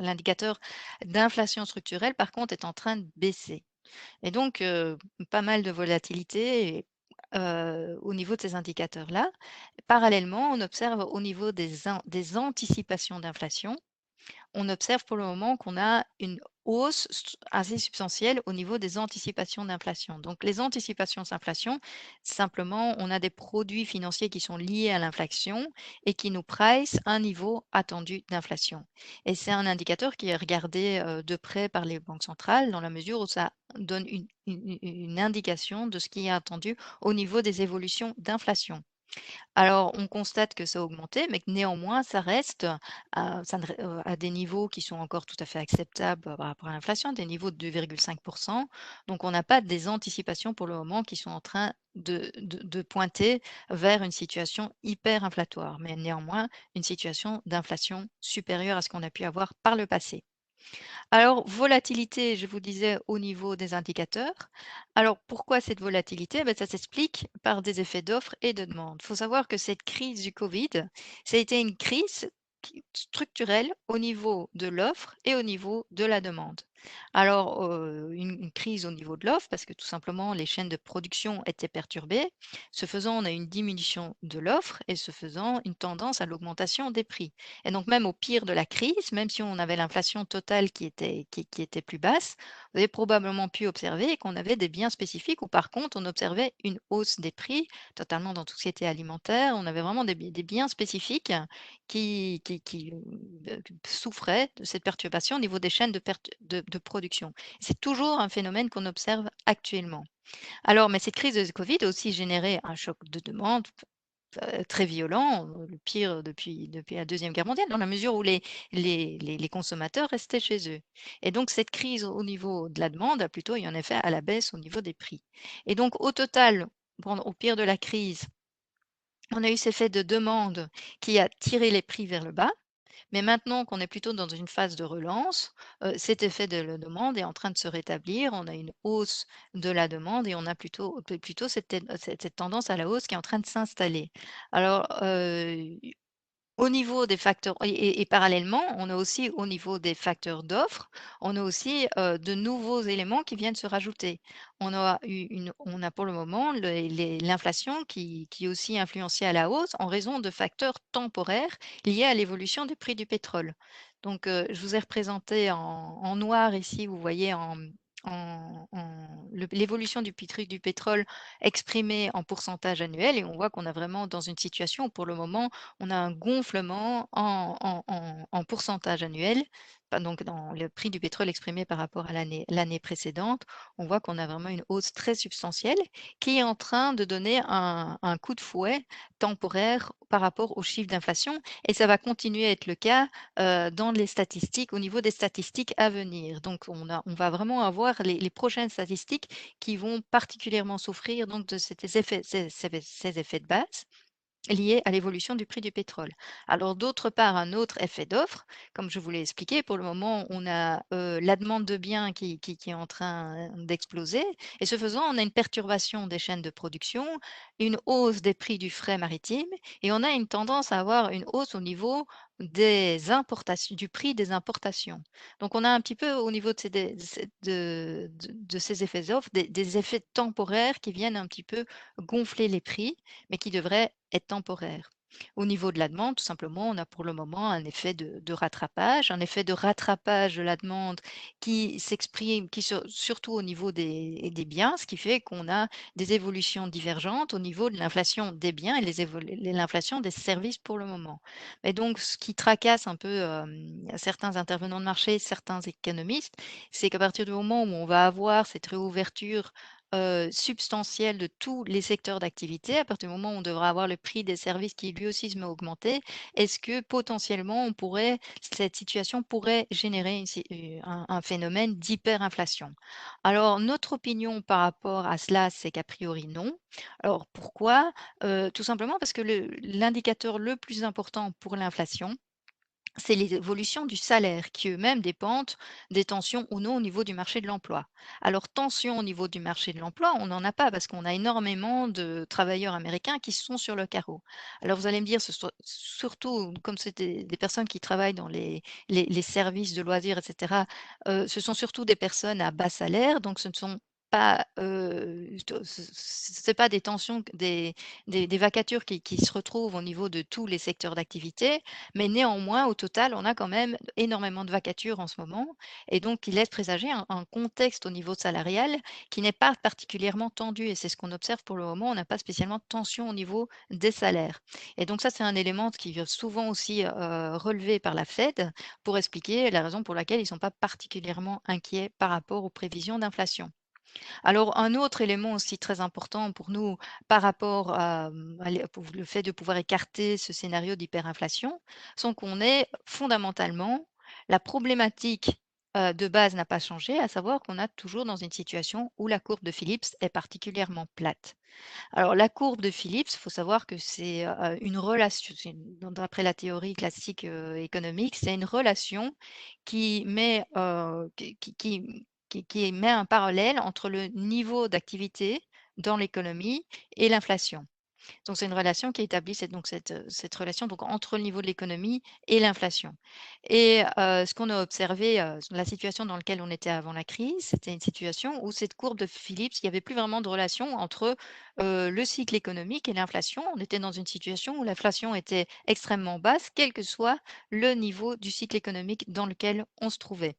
l'indicateur d'inflation structurelle par contre est en train de baisser. Et donc, pas mal de volatilité au niveau de ces indicateurs-là. Parallèlement, on observe au niveau des anticipations d'inflation on observe pour le moment qu'on a une hausse assez substantielle au niveau des anticipations d'inflation. Donc les anticipations d'inflation, simplement, on a des produits financiers qui sont liés à l'inflation et qui nous price un niveau attendu d'inflation. Et c'est un indicateur qui est regardé euh, de près par les banques centrales dans la mesure où ça donne une indication de ce qui est attendu au niveau des évolutions d'inflation. Alors, on constate que ça a augmenté, mais que néanmoins, ça reste à, euh, des niveaux qui sont encore tout à fait acceptables par rapport à l'inflation, des niveaux de 2,5%. Donc, on n'a pas des anticipations pour le moment qui sont en train de, de pointer vers une situation hyper inflatoire, mais néanmoins une situation d'inflation supérieure à ce qu'on a pu avoir par le passé. Alors, volatilité, je vous disais au niveau des indicateurs. Alors, pourquoi cette volatilité? Ben, ça s'explique par des effets d'offre et de demande. Il faut savoir que cette crise du Covid, ça a été une crise structurelle au niveau de l'offre et au niveau de la demande. Alors, une, crise au niveau de l'offre, parce que tout simplement, les chaînes de production étaient perturbées. Ce faisant, on a une diminution de l'offre et ce faisant, une tendance à l'augmentation des prix. Et donc, même au pire de la crise, même si on avait l'inflation totale qui était, qui, était plus basse, vous avez probablement pu observer qu'on avait des biens spécifiques où, par contre, on observait une hausse des prix, totalement dans tout ce qui était alimentaire. On avait vraiment des, biens spécifiques qui, qui, euh, souffraient de cette perturbation au niveau des chaînes de, de, de production. C'est toujours un phénomène qu'on observe actuellement. Alors, mais cette crise de Covid a aussi généré un choc de demande euh, très violent, le pire depuis, la Deuxième Guerre mondiale, dans la mesure où les, les, les, consommateurs restaient chez eux. Et donc, cette crise au niveau de la demande a plutôt eu un effet à la baisse au niveau des prix. Et donc, au total, au pire de la crise, on a eu cet effet de demande qui a tiré les prix vers le bas. Mais maintenant qu'on est plutôt dans une phase de relance, cet effet de la demande est en train de se rétablir. On a une hausse de la demande et on a plutôt, plutôt cette, tendance à la hausse qui est en train de s'installer. Alors, au niveau des facteurs et parallèlement, on a aussi au niveau des facteurs d'offres, on a aussi, de nouveaux éléments qui viennent se rajouter. On a pour le moment l'inflation qui est aussi influencée à la hausse en raison de facteurs temporaires liés à l'évolution du prix du pétrole. Donc, je vous ai représenté en en noir ici, vous voyez en l'évolution du, du pétrole exprimée en pourcentage annuel et on voit qu'on a vraiment dans une situation où pour le moment on a un gonflement en, en pourcentage annuel donc dans le prix du pétrole exprimé par rapport à l'année précédente, on voit qu'on a vraiment une hausse très substantielle qui est en train de donner un, coup de fouet temporaire par rapport aux chiffres d'inflation et ça va continuer à être le cas euh, dans les statistiques, au niveau des statistiques à venir. Donc on, va vraiment avoir les, prochaines statistiques qui vont particulièrement souffrir de ces effets de base lié à l'évolution du prix du pétrole. Alors d'autre part, un autre effet d'offre, comme je vous l'ai expliqué, pour le moment, on a la demande de biens qui, qui, est en train d'exploser, et ce faisant, on a une perturbation des chaînes de production, une hausse des prix du frais maritime, et on a une tendance à avoir une hausse au niveau des importations, du prix des importations. Donc, on a un petit peu au niveau de ces, de, de, ces effets d'offre des, des, effets temporaires qui viennent un petit peu gonfler les prix, mais qui devraient être temporaires. Au niveau de la demande, tout simplement, on a pour le moment un effet de, rattrapage, un effet de rattrapage de la demande qui s'exprime surtout au niveau des, des, biens, ce qui fait qu'on a des évolutions divergentes au niveau de l'inflation des biens et l'inflation des services pour le moment. Et donc, ce qui tracasse un peu certains intervenants de marché, certains économistes, c'est qu'à partir du moment où on va avoir cette réouverture substantielle de tous les secteurs d'activité, à partir du moment où on devra avoir le prix des services qui lui aussi se met augmenter, est-ce que potentiellement on pourrait, cette situation pourrait générer un, phénomène d'hyperinflation? Alors notre opinion par rapport à cela, c'est qu'a priori non. Alors pourquoi? Tout simplement parce que l'indicateur le plus important pour l'inflation, c'est les évolutions du salaire qui eux-mêmes dépendent des tensions ou non au niveau du marché de l'emploi. Alors, tension au niveau du marché de l'emploi, on n'en a pas parce qu'on a énormément de travailleurs américains qui sont sur le carreau. Alors, vous allez me dire, ce sont surtout comme c'est des, personnes qui travaillent dans les services de loisirs, etc., euh, ce sont surtout des personnes à bas salaire, donc ce ne sont pas, ce c'est pas des tensions, des des vacatures qui qui se retrouvent au niveau de tous les secteurs d'activité, mais néanmoins, au total, on a quand même énormément de vacatures en ce moment et donc qui laisse présager un contexte au niveau salarial qui n'est pas particulièrement tendu et c'est ce qu'on observe pour le moment. On n'a pas spécialement de tension au niveau des salaires et donc ça, c'est un élément qui vient souvent aussi, heu, relevé par la Fed pour expliquer la raison pour laquelle ils ne sont pas particulièrement inquiets par rapport aux prévisions d'inflation. Alors, un autre élément aussi très important pour nous par rapport à, mmh, le fait de pouvoir écarter ce scénario d'hyperinflation, sont qu'on est fondamentalement la problématique, de base n'a pas changé, à savoir qu'on a toujours dans une situation où la courbe de Phillips est particulièrement plate. Alors la courbe de Phillips, il faut savoir que c'est, une relation d'après la théorie classique, économique, c'est une relation qui met, qui met un parallèle entre le niveau d'activité dans l'économie et l'inflation. Donc c'est une relation qui établit cette donc cette, relation entre le niveau de l'économie et l'inflation et heu, ce qu'on a observé, heu, la situation dans laquelle on était avant la crise, c'était une situation où cette courbe de Phillips, il y avait plus vraiment de relation entre, le cycle économique et l'inflation. On était dans une situation où l'inflation était extrêmement basse, quel que soit le niveau du cycle économique dans lequel on se trouvait.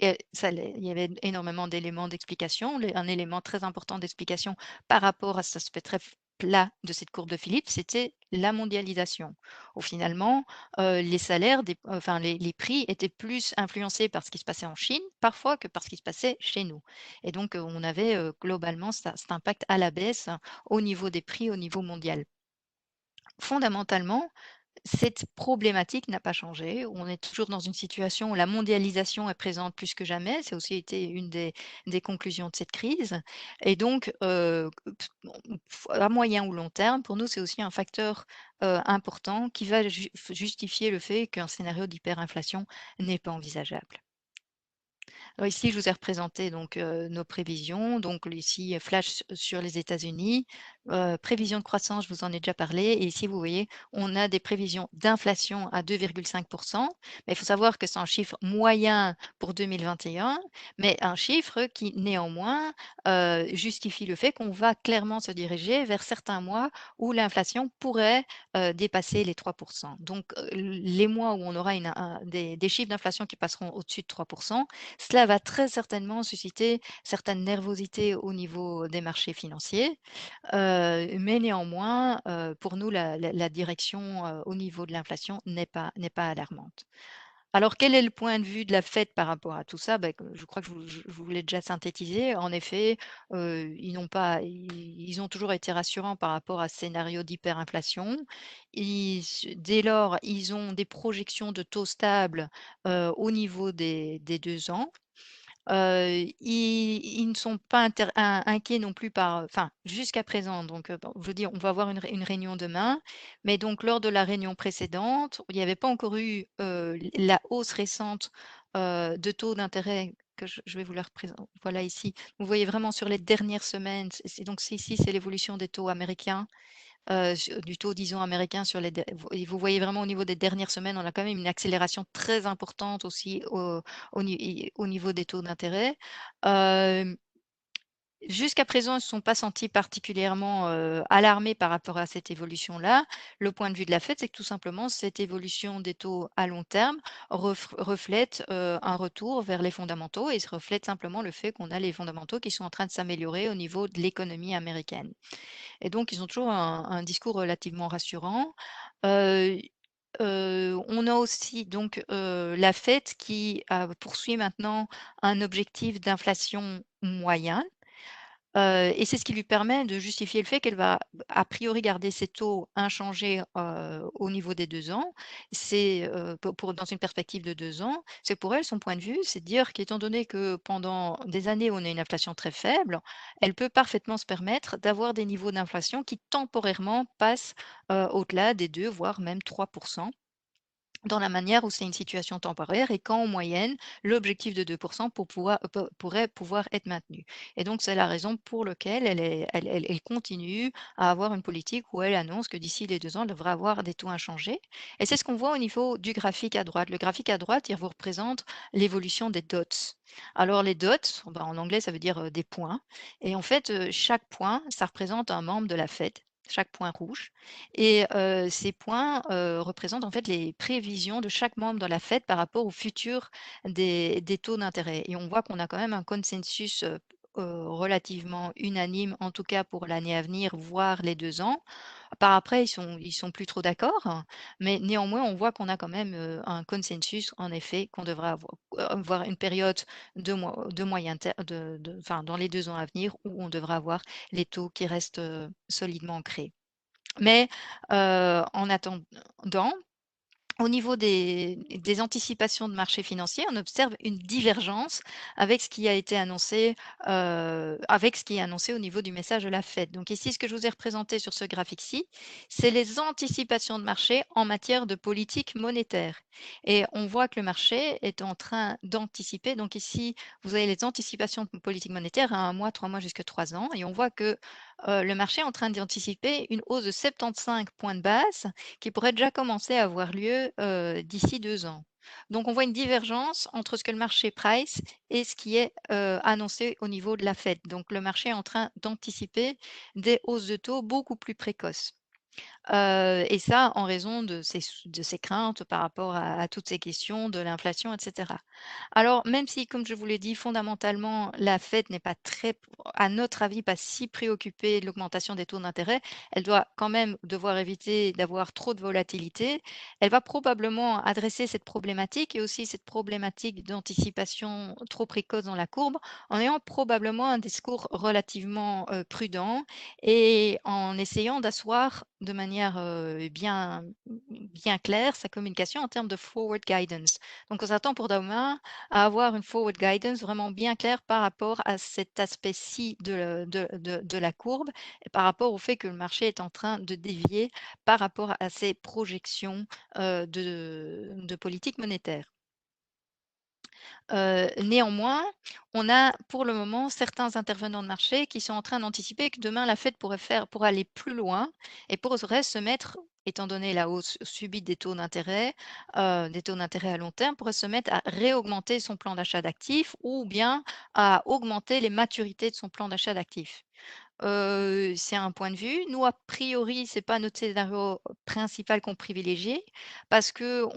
Et il y avait énormément d'éléments d'explication. Un élément très important d'explication par rapport à cet aspect très plat de cette courbe de Phillips, c'était la mondialisation, où finalement, heu, les salaires enfin les prix étaient plus influencés par ce qui se passait en Chine, parfois, que par ce qui se passait chez nous et donc, heu, on avait, heu, globalement cet impact à la baisse au niveau des prix au niveau mondial. Fondamentalement, cette problématique n'a pas changé. On est toujours dans une situation où la mondialisation est présente plus que jamais. C'est aussi été une des conclusions de cette crise et donc, heu, à moyen ou long terme, pour nous, c'est aussi un facteur, heu, important qui va ju justifier le fait qu'un scénario d'hyperinflation n'est pas envisageable. Alors ici, je vous ai représenté donc, heu, nos prévisions. Donc ici, flash sur les États-Unis, heu, prévision de croissance, je vous en ai déjà parlé et ici, vous voyez, on a des prévisions d'inflation à 2,5 mais il faut savoir que c'est un chiffre moyen pour 2021, mais un chiffre qui néanmoins, justifie le fait qu'on va clairement se diriger vers certains mois où l'inflation pourrait, dépasser les 3 Donc, heu, les mois où on aura des chiffres d'inflation qui passeront au-dessus de 3 cela va très certainement susciter certaines nervosités au niveau des marchés financiers, mais néanmoins, heu, pour nous, la direction, heu, au niveau de l'inflation n'est pas alarmante. Alors quel est le point de vue de la Fed par rapport à tout ça? Que je crois que je je vous l'ai déjà synthétisé. En effet, ils pas ils ont toujours été rassurants par rapport à ce scénario d'hyperinflation. Dès lors, ils ont des projections de taux stables, au niveau des 2 ans. Heu, ils ne sont pas inquiets non plus par, enfin, jusqu'à présent. Donc, bon, je veux dire, on va avoir une ré une réunion demain, mais donc lors de la réunion précédente, il n'y avait pas encore eu, la hausse récente, de taux d'intérêt que je je vais vous la représent voilà ici. Vous voyez vraiment sur les dernières semaines, donc ici, c'est l'évolution des taux américains su du taux 10 ans américain sur les et vous voyez vraiment au niveau des dernières semaines, on a quand même une accélération très importante aussi au au niveau des taux d'intérêt. Hem, jusqu'à présent, ils ne se sont pas sentis particulièrement, heu, alarmés par rapport à cette évolution-là. Le point de vue de la Fed, c'est que tout simplement cette évolution des taux à long terme ref reflète, heu, un retour vers les fondamentaux et se reflète simplement le fait qu'on a les fondamentaux qui sont en train de s'améliorer au niveau de l'économie américaine. Et donc ils ont toujours un discours relativement rassurant. Heu heu, on a aussi donc, la Fed qui, poursuit maintenant un objectif d'inflation moyen. Et c'est ce qui lui permet de justifier le fait qu'elle va, a priori, garder ses taux inchangés, au niveau des 2 ans. Dans une perspective de 2 ans, c'est pour elle, son point de vue, c'est de dire qu'étant donné que pendant des années, on a une inflation très faible, elle peut parfaitement se permettre d'avoir des niveaux d'inflation qui temporairement passent, au-delà des 2 voire même 3 dans la manière où c'est une situation temporaire et quand en moyenne, l'objectif de 2 pour pouvoir, euh, pourrait pouvoir être maintenu. Et donc, c'est la raison pour laquelle elle, continue à avoir une politique où elle annonce que d'ici les deux ans, elle devrait avoir des taux inchangés. Et c'est ce qu'on voit au niveau du graphique à droite. Le graphique à droite, il vous représente l'évolution des dots. Alors, les dots, ben, en anglais, ça veut dire euh, des points. Et en fait, euh, chaque point, ça représente un membre de la Fed chaque point rouge. Et ces points représentent en fait les prévisions de chaque membre de la Fed par rapport au futur des, des taux d'intérêt. Et on voit qu'on a quand même un consensus relativement unanime, en tout cas pour l'année à venir, voire les deux ans. Par après, ils sont, sont plus trop d'accord, mais néanmoins, on voit qu'on a quand même un consensus, en effet, qu'on devrait avoir, avoir, une période de, moyen terme, dans les deux ans à venir, où on devrait avoir les taux qui restent solidement ancrés. Mais en attendant, au niveau des, anticipations de marché financier, on observe une divergence avec ce qui a été annoncé, euh, avec ce qui est annoncé au niveau du message de la Fed. Donc ici, ce que je vous ai représenté sur ce graphique-ci, c'est les anticipations de marché en matière de politique monétaire. Et on voit que le marché est en train d'anticiper. Donc ici, vous avez les anticipations de politique monétaire à un mois, trois mois, jusqu'à trois ans. Et on voit que euh, le marché est en train d'anticiper une hausse de 75 points de base qui pourrait déjà commencer à avoir lieu euh, d'ici deux ans. Donc, on voit une divergence entre ce que le marché price et ce qui est euh, annoncé au niveau de la Fed. Donc, le marché est en train d'anticiper des hausses de taux beaucoup plus précoces et ça, en raison de ces craintes par rapport à, toutes ces questions de l'inflation, etc. Alors, même si, comme je vous l'ai dit, fondamentalement, la Fed n'est pas très, à notre avis, pas si préoccupée de l'augmentation des taux d'intérêt, elle doit quand même devoir éviter d'avoir trop de volatilité. Elle va probablement adresser cette problématique et aussi cette problématique d'anticipation trop précoce dans la courbe en ayant probablement un discours relativement prudent et en essayant d'asseoir de manière bien, bien claire sa communication en termes de forward guidance. Donc, on s'attend pour demain à avoir une forward guidance vraiment bien claire par rapport à cet aspect-ci de, la courbe et par rapport au fait que le marché est en train de dévier par rapport à ses projections de, de politique monétaire néanmoins, on a pour le moment certains intervenants de marché qui sont en train d'anticiper que demain la Fed pourrait faire pour aller plus loin et pourrait se mettre étant donné la hausse subite des taux d'intérêt, des taux d'intérêt à long terme, pourrait se mettre à réaugmenter son plan d'achat d'actifs ou bien à augmenter les maturités de son plan d'achat d'actifs c'est un point de vue. Nous, a priori, c'est pas notre scénario principal qu'on privilégie parce qu'on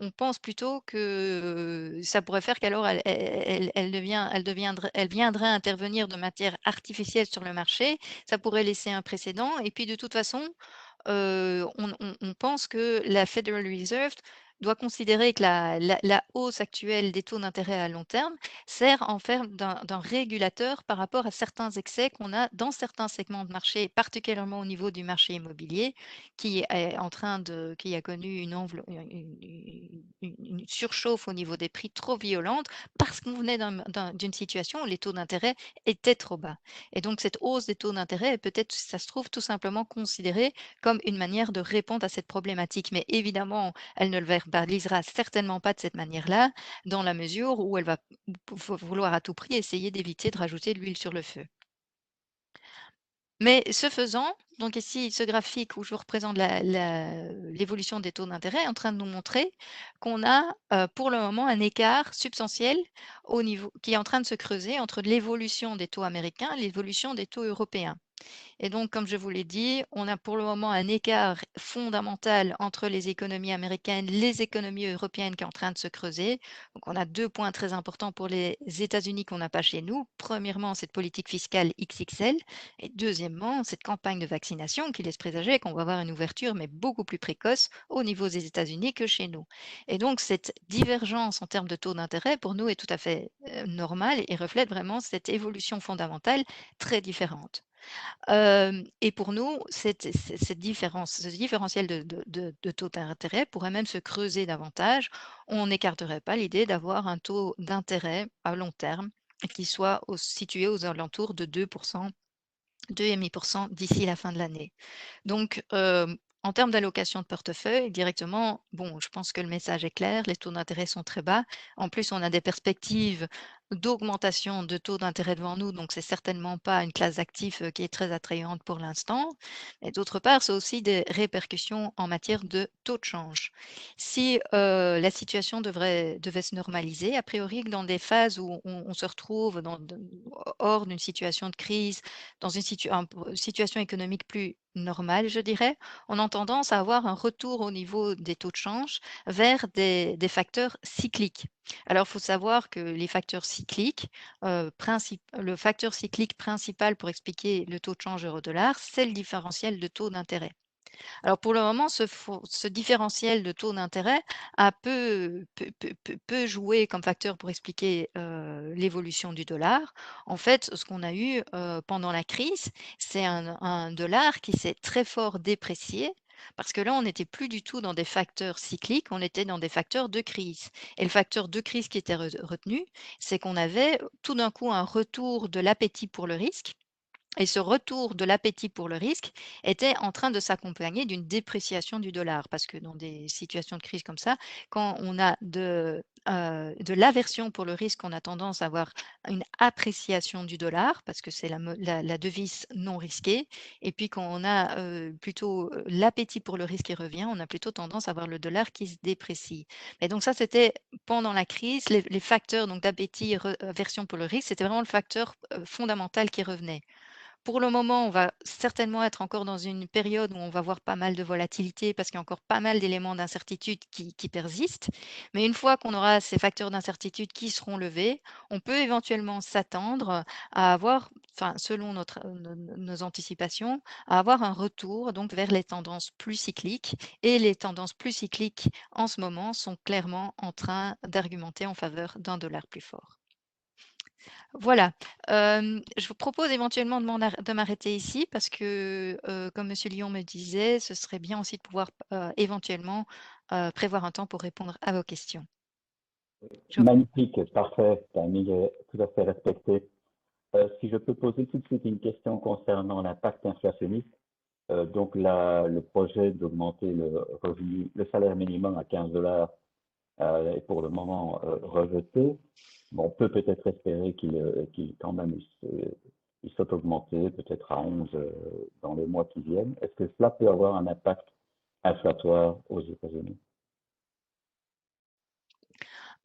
on pense plutôt que ça pourrait faire qu'alors elle, devient, elle deviendrait, elle viendrait intervenir de matière artificielle sur le marché. Ça pourrait laisser un précédent. Et puis, de toute façon, on, on pense que la Federal Reserve doit considérer que la, hausse actuelle des taux d'intérêt à long terme sert en fait d'un régulateur par rapport à certains excès qu'on a dans certains segments de marché, particulièrement au niveau du marché immobilier, qui est en train de, qui a connu une, surchauffe au niveau des prix trop violente parce qu'on venait d'une situation où les taux d'intérêt étaient trop bas. Et donc cette hausse des taux d'intérêt peut-être, ça se trouve, tout simplement considérée comme une manière de répondre à cette problématique. Mais évidemment, elle ne le verra verbalisera certainement pas de cette manière-là, dans la mesure où elle va vouloir à tout prix essayer d'éviter de rajouter de l'huile sur le feu. Mais ce faisant, donc ici, ce graphique où je vous représente l'évolution des taux d'intérêt est en train de nous montrer qu'on a euh, pour le moment un écart substantiel au niveau, qui est en train de se creuser entre l'évolution des taux américains et l'évolution des taux européens. Et donc, comme je vous l'ai dit, on a pour le moment un écart fondamental entre les économies américaines, les économies européennes qui est en train de se creuser. Donc, on a deux points très importants pour les États-Unis qu'on n'a pas chez nous. Premièrement, cette politique fiscale XXL et deuxièmement, cette campagne de vaccination qui laisse présager qu'on va avoir une ouverture, mais beaucoup plus précoce au niveau des États-Unis que chez nous. Et donc, cette divergence en termes de taux d'intérêt, pour nous, est tout à fait euh, normale et reflète vraiment cette évolution fondamentale très différente et pour nous, cette, différence, ce différentiel de, taux d'intérêt pourrait même se creuser davantage. On n'écarterait pas l'idée d'avoir un taux d'intérêt à long terme qui soit situé aux alentours de 2%, 2,5% d'ici la fin de l'année. Donc, en termes d'allocation de portefeuille, directement, bon, je pense que le message est clair, les taux d'intérêt sont très bas. En plus, on a des perspectives d'augmentation de taux d'intérêt devant nous, donc c'est certainement pas une classe d'actifs qui est très attrayante pour l'instant. Et d'autre part, c'est aussi des répercussions en matière de taux de change. Si la situation devait se normaliser, a priori, dans des phases où on, se retrouve hors d'une situation de crise, dans une situation économique plus normale, je dirais, on a tendance à avoir un retour au niveau des taux de change vers des facteurs cycliques. Alors, il faut savoir que les facteurs cycliques, euh, le facteur cyclique principal pour expliquer le taux de change euro-dollar, c'est le différentiel de taux d'intérêt. Alors pour le moment, ce, différentiel de taux d'intérêt a peu, joué comme facteur pour expliquer euh, l'évolution du dollar. En fait, ce qu'on a eu euh, pendant la crise, c'est un, dollar qui s'est très fort déprécié parce que là, on n'était plus du tout dans des facteurs cycliques, on était dans des facteurs de crise. Et le facteur de crise qui était retenu, c'est qu'on avait tout d'un coup un retour de l'appétit pour le risque et ce retour de l'appétit pour le risque était en train de s'accompagner d'une dépréciation du dollar, parce que dans des situations de crise comme ça, quand on a de, euh, de l'aversion pour le risque, on a tendance à avoir une appréciation du dollar, parce que c'est la, devise non risquée. Et puis quand on a euh, plutôt euh, l'appétit pour le risque qui revient, on a plutôt tendance à avoir le dollar qui se déprécie. Et donc ça, c'était pendant la crise, les, les facteurs d'appétit, aversion pour le risque, c'était vraiment le facteur fondamental qui revenait. Pour le moment, on va certainement être encore dans une période où on va voir pas mal de volatilité parce qu'il y a encore pas mal d'éléments d'incertitude qui, persistent. Mais une fois qu'on aura ces facteurs d'incertitude qui seront levés, on peut éventuellement s'attendre à avoir, selon notre, nos anticipations, à avoir un retour donc vers les tendances plus cycliques. Et les tendances plus cycliques en ce moment sont clairement en train d'argumenter en faveur d'un dollar plus fort. Voilà, je vous propose éventuellement de m'arrêter ici parce que, comme monsieur Lyon me disait, ce serait bien aussi de pouvoir, éventuellement, prévoir un temps pour répondre à vos questions. Magnifique, parfait, est tout à fait respecté. si je peux poser tout de suite une question concernant l'impact inflationniste. donc le projet d'augmenter le le salaire minimum à 15 dollars est pour le moment rejeté. On peut peut-être espérer qu'il euh, quand même il soit augmenté peut-être à 11 euh, dans les mois qui viennent. Est-ce que cela peut avoir un impact inflatoire aux États-Unis?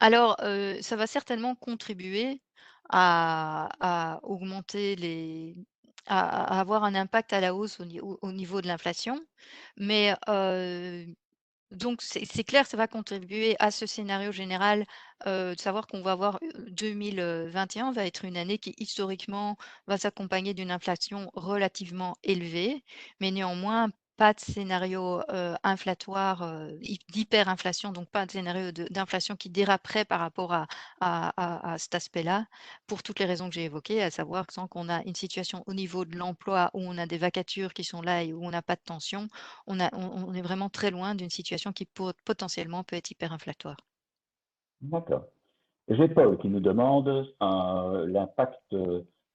Alors, euh, ça va certainement contribuer à, augmenter les, à, avoir un impact à la hausse au, niveau de l'inflation, mais donc, c'est clair, ça va contribuer à ce scénario général de savoir qu'on va avoir 2021 va être une année qui historiquement va s'accompagner d'une inflation relativement élevée, mais néanmoins pas de scénario inflatoire, d'hyperinflation, donc pas de scénario d'inflation qui déraperait par rapport à, cet aspect-là, pour toutes les raisons que j'ai évoquées, à savoir que qu'on a une situation au niveau de l'emploi où on a des vacatures qui sont là et où on n'a pas de tension, on, a, on, est vraiment très loin d'une situation qui potentiellement peut être hyperinflatoire. D'accord. J'ai Paul qui nous demande l'impact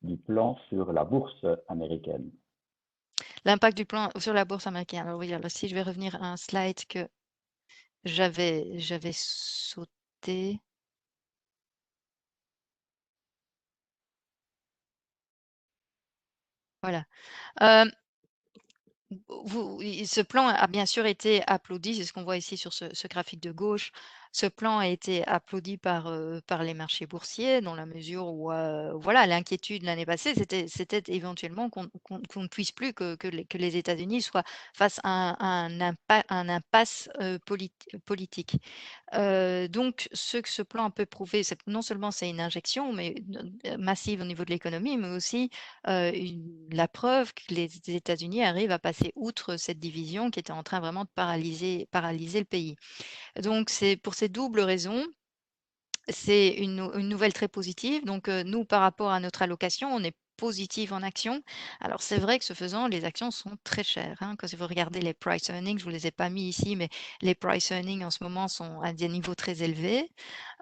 du plan sur la bourse américaine. L'impact du plan sur la bourse américaine. Alors oui, alors si je vais revenir à un slide que j'avais j'avais sauté. Voilà. Euh, ce plan a bien sûr été applaudi, c'est ce qu'on voit ici sur ce, graphique de gauche. Ce plan a été applaudi par, par les marchés boursiers dans la mesure où voilà l'inquiétude l'année passée, c'était, éventuellement qu'on, ne puisse plus que, que les, États-Unis soient face à un, impasse politique. donc, ce que ce plan peut prouver, c'est non seulement c'est une injection mais, massive au niveau de l'économie, mais aussi la preuve que les États-Unis arrivent à passer outre cette division qui était en train vraiment de paralyser, paralyser le pays. Donc, c'est pour ces doubles raisons, c'est une, nouvelle très positive. Donc, nous, par rapport à notre allocation, on est positive en action. Alors, c'est vrai que ce faisant, les actions sont très chères. Hein. Quand vous regardez les price earnings, je ne vous les ai pas mis ici, mais les price earnings en ce moment sont à des niveaux très élevés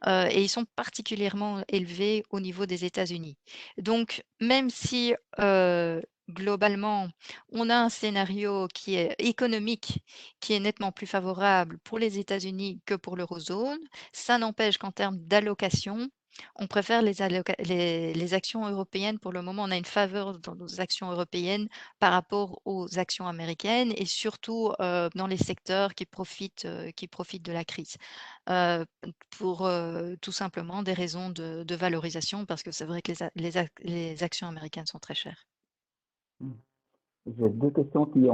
et ils sont particulièrement élevés au niveau des États-Unis. Donc, même si globalement, on a un scénario qui est économique, qui est nettement plus favorable pour les États-Unis que pour l'eurozone. Ça n'empêche qu'en termes d'allocation, on préfère les, actions européennes. Pour le moment, on a une faveur dans nos actions européennes par rapport aux actions américaines et surtout euh, dans les secteurs qui profitent, euh, de la crise. Euh, pour tout simplement des raisons de, valorisation, parce que c'est vrai que les, actions américaines sont très chères. J'ai deux questions qui,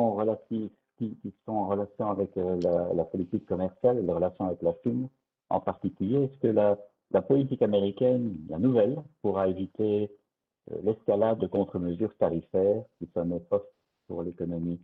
sont en relation avec euh, la, politique commerciale et la relation avec la Chine en particulier. Est-ce que la, la politique américaine, la nouvelle, pourra éviter euh, l'escalade de contre-mesures tarifaires qui sont néfastes pour l'économie?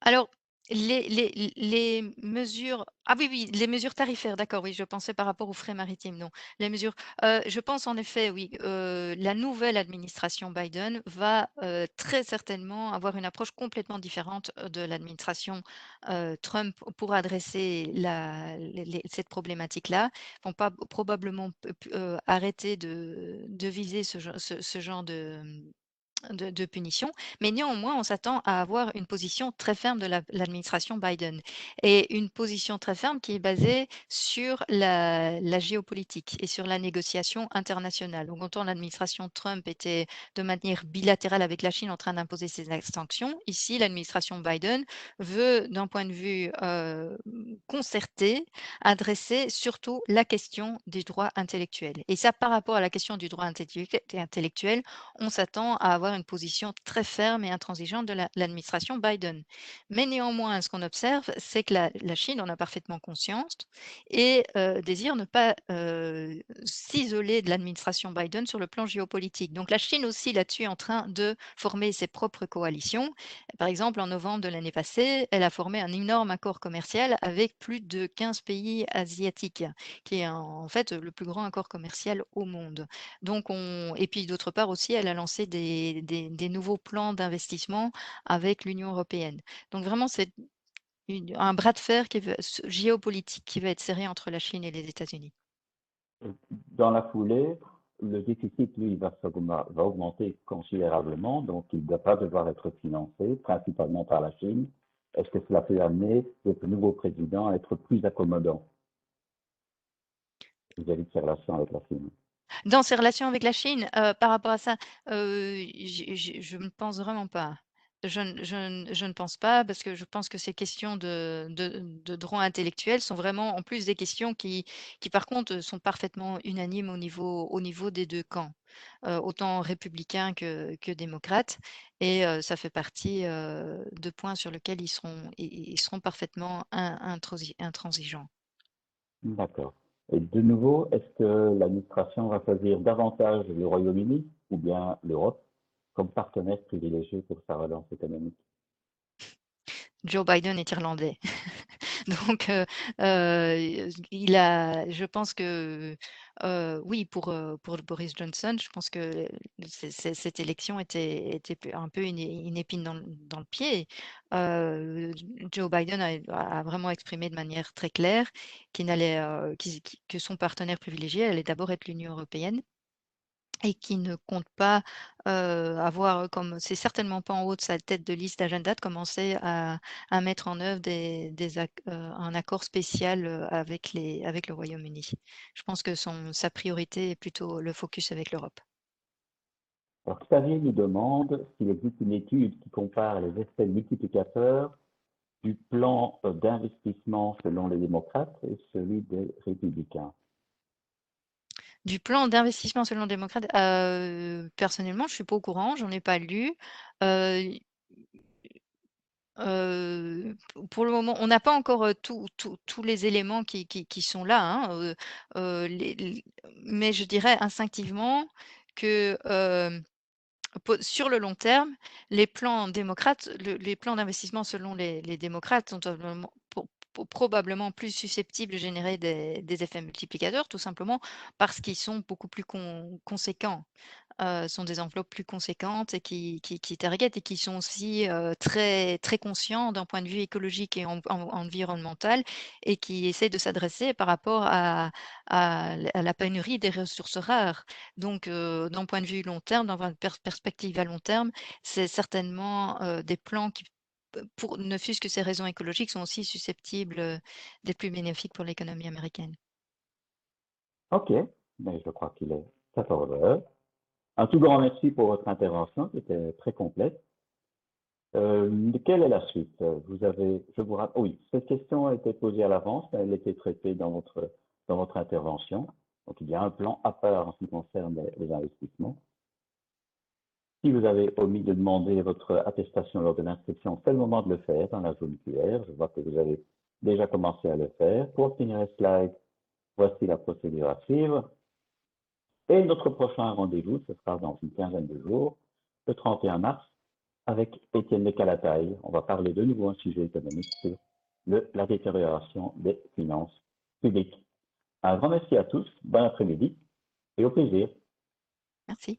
Alors, les, les, mesures. Ah oui, oui, les mesures tarifaires, d'accord, oui, je pensais par rapport aux frais maritimes, non. Les mesures. Je pense en effet, oui, la nouvelle administration Biden va très certainement avoir une approche complètement différente de l'administration Trump pour adresser la, cette problématique-là. Ils vont pas probablement arrêter de, de viser ce, ce, ce genre de de, punition, mais néanmoins, on s'attend à avoir une position très ferme de l'administration Biden et une position très ferme qui est basée sur la, géopolitique et sur la négociation internationale. Donc, autant l'administration Trump était de manière bilatérale avec la Chine en train d'imposer ses sanctions, ici, l'administration Biden veut, d'un point de vue euh, concerté, adresser surtout la question des droits intellectuels. Et ça, par rapport à la question du droit intellectuel, on s'attend à avoir une position très ferme et intransigeante de l'administration Biden. Mais néanmoins, ce qu'on observe, c'est que la, Chine en a parfaitement conscience et euh, désire ne pas euh, s'isoler de l'administration Biden sur le plan géopolitique. Donc la Chine aussi là-dessus est en train de former ses propres coalitions. Par exemple, en novembre de l'année passée, elle a formé un énorme accord commercial avec plus de 15 pays asiatiques, qui est en fait le plus grand accord commercial au monde. Donc on... Et puis d'autre part aussi, elle a lancé des, des, nouveaux plans d'investissement avec l'Union européenne. Donc vraiment, c'est un bras de fer géopolitique qui va être serré entre la Chine et les États-Unis. Dans la foulée, le déficit, lui, va, va augmenter considérablement, donc il ne doit pas devoir être financé, principalement par la Chine. Est-ce que cela peut amener le nouveau président à être plus accommodant? Vis-à-vis de ses relations avec la Chine dans ses relations avec la Chine, euh, par rapport à ça, euh, je ne pense vraiment pas. Je, ne pense pas parce que je pense que ces questions de, de, droits intellectuels sont vraiment en plus des questions qui, qui par contre sont parfaitement unanimes au niveau, au niveau des deux camps, euh, autant républicains que, que démocrates. Et ça fait partie de points sur lesquels ils seront, ils, seront parfaitement intransigeants. D'accord. Et de nouveau, est-ce que l'administration va choisir davantage le Royaume-Uni ou bien l'Europe comme partenaire privilégié pour sa relance économique? Joe Biden est irlandais. *laughs* *laughs* Donc, il a, je pense que oui, pour, Boris Johnson, je pense que cette élection était, un peu une, épine dans, le pied. Joe Biden a, vraiment exprimé de manière très claire qu'il que son partenaire privilégié allait d'abord être l'Union européenne et qui ne compte pas avoir, comme c'est certainement pas en haut de sa tête de liste d'agenda, de commencer à, mettre en œuvre des, un accord spécial avec, les, avec le Royaume-Uni. Je pense que son, sa priorité est plutôt le focus avec l'Europe. Alors, Xavier nous demande s'il existe une étude qui compare les effets multiplicateurs du plan d'investissement selon les démocrates et celui des républicains. Du plan d'investissement selon le démocrate, euh, personnellement, je ne suis pas au courant, j'en ai pas lu. Euh, euh, pour le moment, on n'a pas encore tous les éléments qui, sont là, hein, mais je dirais instinctivement que sur le long terme, les plans démocrates, les plans d'investissement selon les, les démocrates sont probablement plus susceptibles de générer des, effets multiplicateurs, tout simplement parce qu'ils sont beaucoup plus conséquents. euh, sont des enveloppes plus conséquentes et qui, qui, qui targetent et qui sont aussi euh, très, très conscients d'un point de vue écologique et environnemental et qui essaient de s'adresser par rapport à, à, la pénurie des ressources rares. Donc, euh, d'un point de vue long terme, dans une perspective à long terme, c'est certainement des plans qui ne fût-ce que ces raisons écologiques, sont aussi susceptibles d'être plus bénéfiques pour l'économie américaine. OK, mais je crois qu'il est 14 heures. Un tout grand merci pour votre intervention, qui était très complète. Euh, quelle est la suite? Vous avez, je vous rappelle, oui, cette question a été posée à l'avance, elle a été traitée dans votre, dans votre intervention. Donc, il y a un plan à part en ce qui concerne les investissements. Si vous avez omis de demander votre attestation lors de l'inscription, c'est le moment de le faire dans la zone QR. Je vois que vous avez déjà commencé à le faire. Pour finir les slides, voici la procédure à suivre. Et notre prochain rendez-vous, ce sera dans une quinzaine de jours, le 31 mars, avec Étienne de Calataille. On va parler de nouveau un sujet économique sur la détérioration des finances publiques. Un grand merci à tous, bon après-midi et au plaisir. Merci.